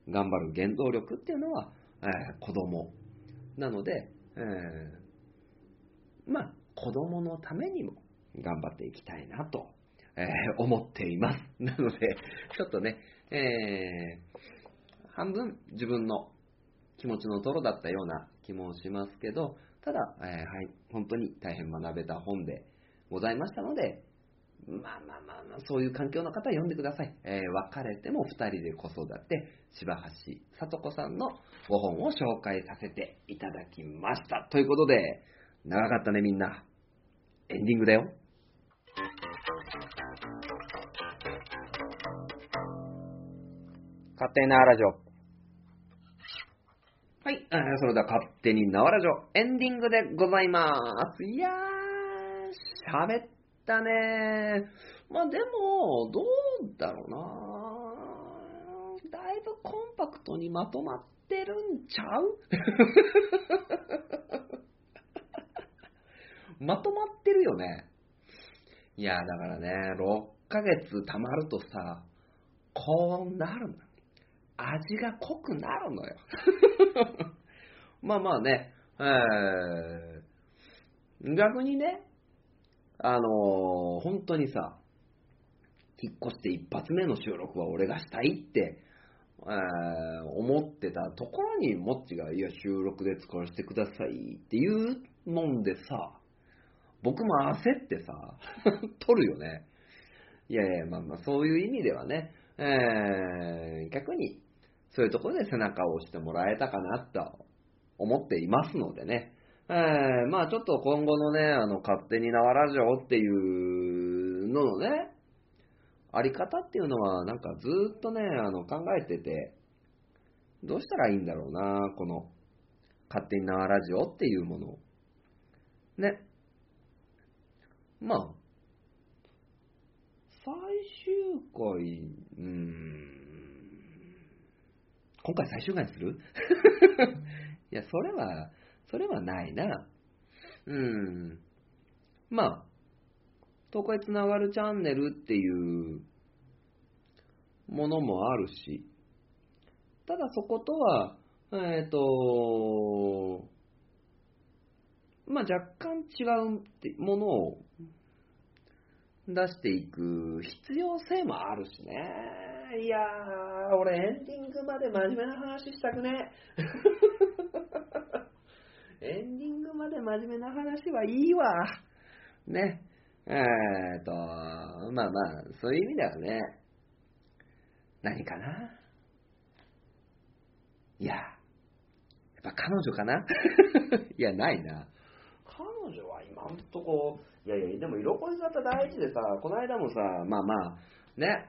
頑張る原動力っていうのは、えー子供なので、えーまあ子供のためにも頑張っていきたいなと、え思っています。なので、ちょっとね、えー半分自分の気持ちのトロだったような気もしますけど、ただ、えーはい、本当に大変学べた本でございましたので、まあまあまあ、そういう環境の方は読んでください。えー別れても二人で子育て、柴橋聡子さんのご本を紹介させていただきました。ということで、長かったねみんな。エンディングだよ。勝手なラジオ。はい、えーそれでは勝手に縄ラジオエンディングでございます。いやー、喋ったねーまあでも、どうだろうなーだいぶコンパクトにまとまってるんちゃう？まとまってるよね。いやー、だからね、6ヶ月溜まるとさ、こうなるの。味が濃くなるのよ。まあまあね、えー逆にね、あのー本当にさ、引っ越して一発目の収録は俺がしたいって、えー思ってたところに、もっちが、いや、収録で使わせてくださいっていうもんでさ、僕も焦ってさ、撮るよね。いやいや、まあまあ、そういう意味ではね、えー逆に、そういうところで背中を押してもらえたかなと思っていますのでね、えーまあちょっと今後のね、あの、勝手に縄ラジオっていうののね、あり方っていうのは、なんかずっとね、あの、考えてて、どうしたらいいんだろうな、この、勝手に縄ラジオっていうものを。ね。まあ、最終回、うーん、今回最終回にする？いや、それは、それはないな。うん。まあ、東海つながるチャンネルっていうものもあるし、ただそことは、えっ、と、まあ若干違うってものを出していく必要性もあるしね。いやー、俺エンディングまで真面目な話したくね。エンディングまで真面目な話はいいわ。ね。えーと、まあまあ、そういう意味ではね、何かないや、やっぱ彼女かな いや、ないな。彼女は今んとこ、いやいや、でも色恋型大事でさ、この間もさ、まあまあ、ね、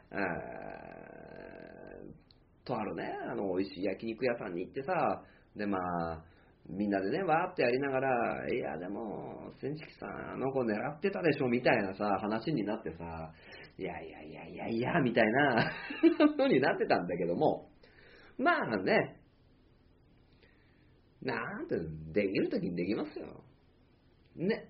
とあるね、あの、美味しい焼肉屋さんに行ってさ、でまあ、みんなでね、わーってやりながら、いや、でも、千式さん、あの子狙ってたでしょ、みたいなさ、話になってさ、いやいやいやいやいや、みたいな のになってたんだけども、まあね、なんて、できるときにできますよ。ね。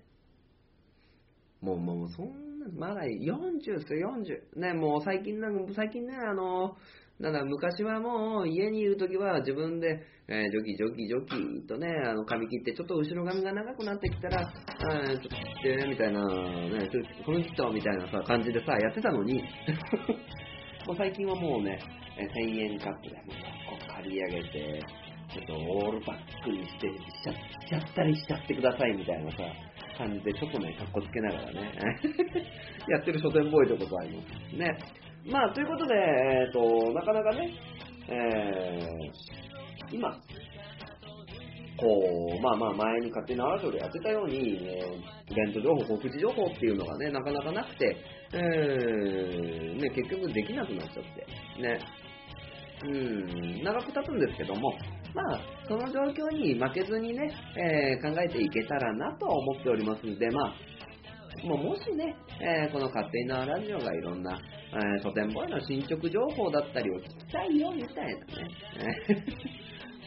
もう、もう、そんな、まだ40ですよ、40。ね、もう最近なんか、最近ね、あの、なんだ、昔はもう家にいるときは自分で、えージョキジョキジョキとね、あの髪切って、ちょっと後ろ髪が長くなってきたら、あーちょっと切って、みたいな、ね、ちょっとこの切ったみたいなさ、感じでさ、やってたのに、もう最近はもうね、えー1000円カップで、もうこう刈り上げて、ちょっとオールバックにしてしちゃしちゃったりしちゃってくださいみたいなさ、感じで、ちょっとね、かっこつけながらね、やってる書店ボーイでございます。ね。まあ、ということで、えっ、と、なかなかね、えー今、こう、まあまあ前に勝手にラジオでやってたように、えーイベント情報、告知情報っていうのがね、なかなかなくて、えーね、結局できなくなっちゃって、ね。うん、長く経つんですけども、まあ、その状況に負けずにね、えー考えていけたらなと思っておりますんで、まあ、もうもしね、えーこの勝手に縄ラジオがいろんな、えー書店ボーイの進捗情報だったりを聞きたいよみたいなね。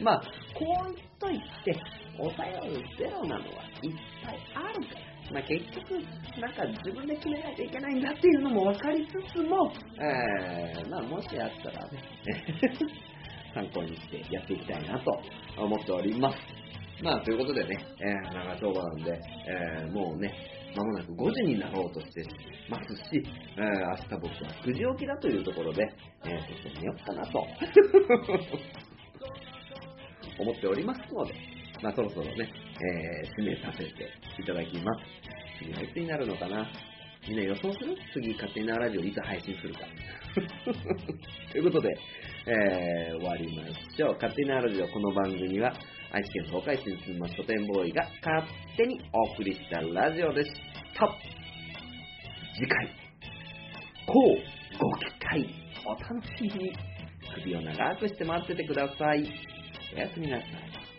まあ、こう言っといて、お便りゼロなのはいっぱいあるから。まあ、結局、なんか自分で決めないといけないんだっていうのも分かりつつも、えーまあ、もしあったらね、参考にしてやっていきたいなと思っております。まあ、ということでね、えー長丁場なんで、えーもうね、まもなく5時になろうとしてますし、えー明日僕は9時起きだというところで、えー、ちょっと寝ようかなと 思っておりますので、まあ、そろそろね、えー、締めさせていただきます。次はいつになるのかなみんな予想する？次、勝手なラジオいつ配信するか。ということで、えー終わりましょう。勝手なラジオ、この番組は、愛知県東海市に住む書店ボーイが勝手にお送りしたラジオでした。次回、こうご期待、お楽しみに。首を長くして待っててください。おやすみなさい。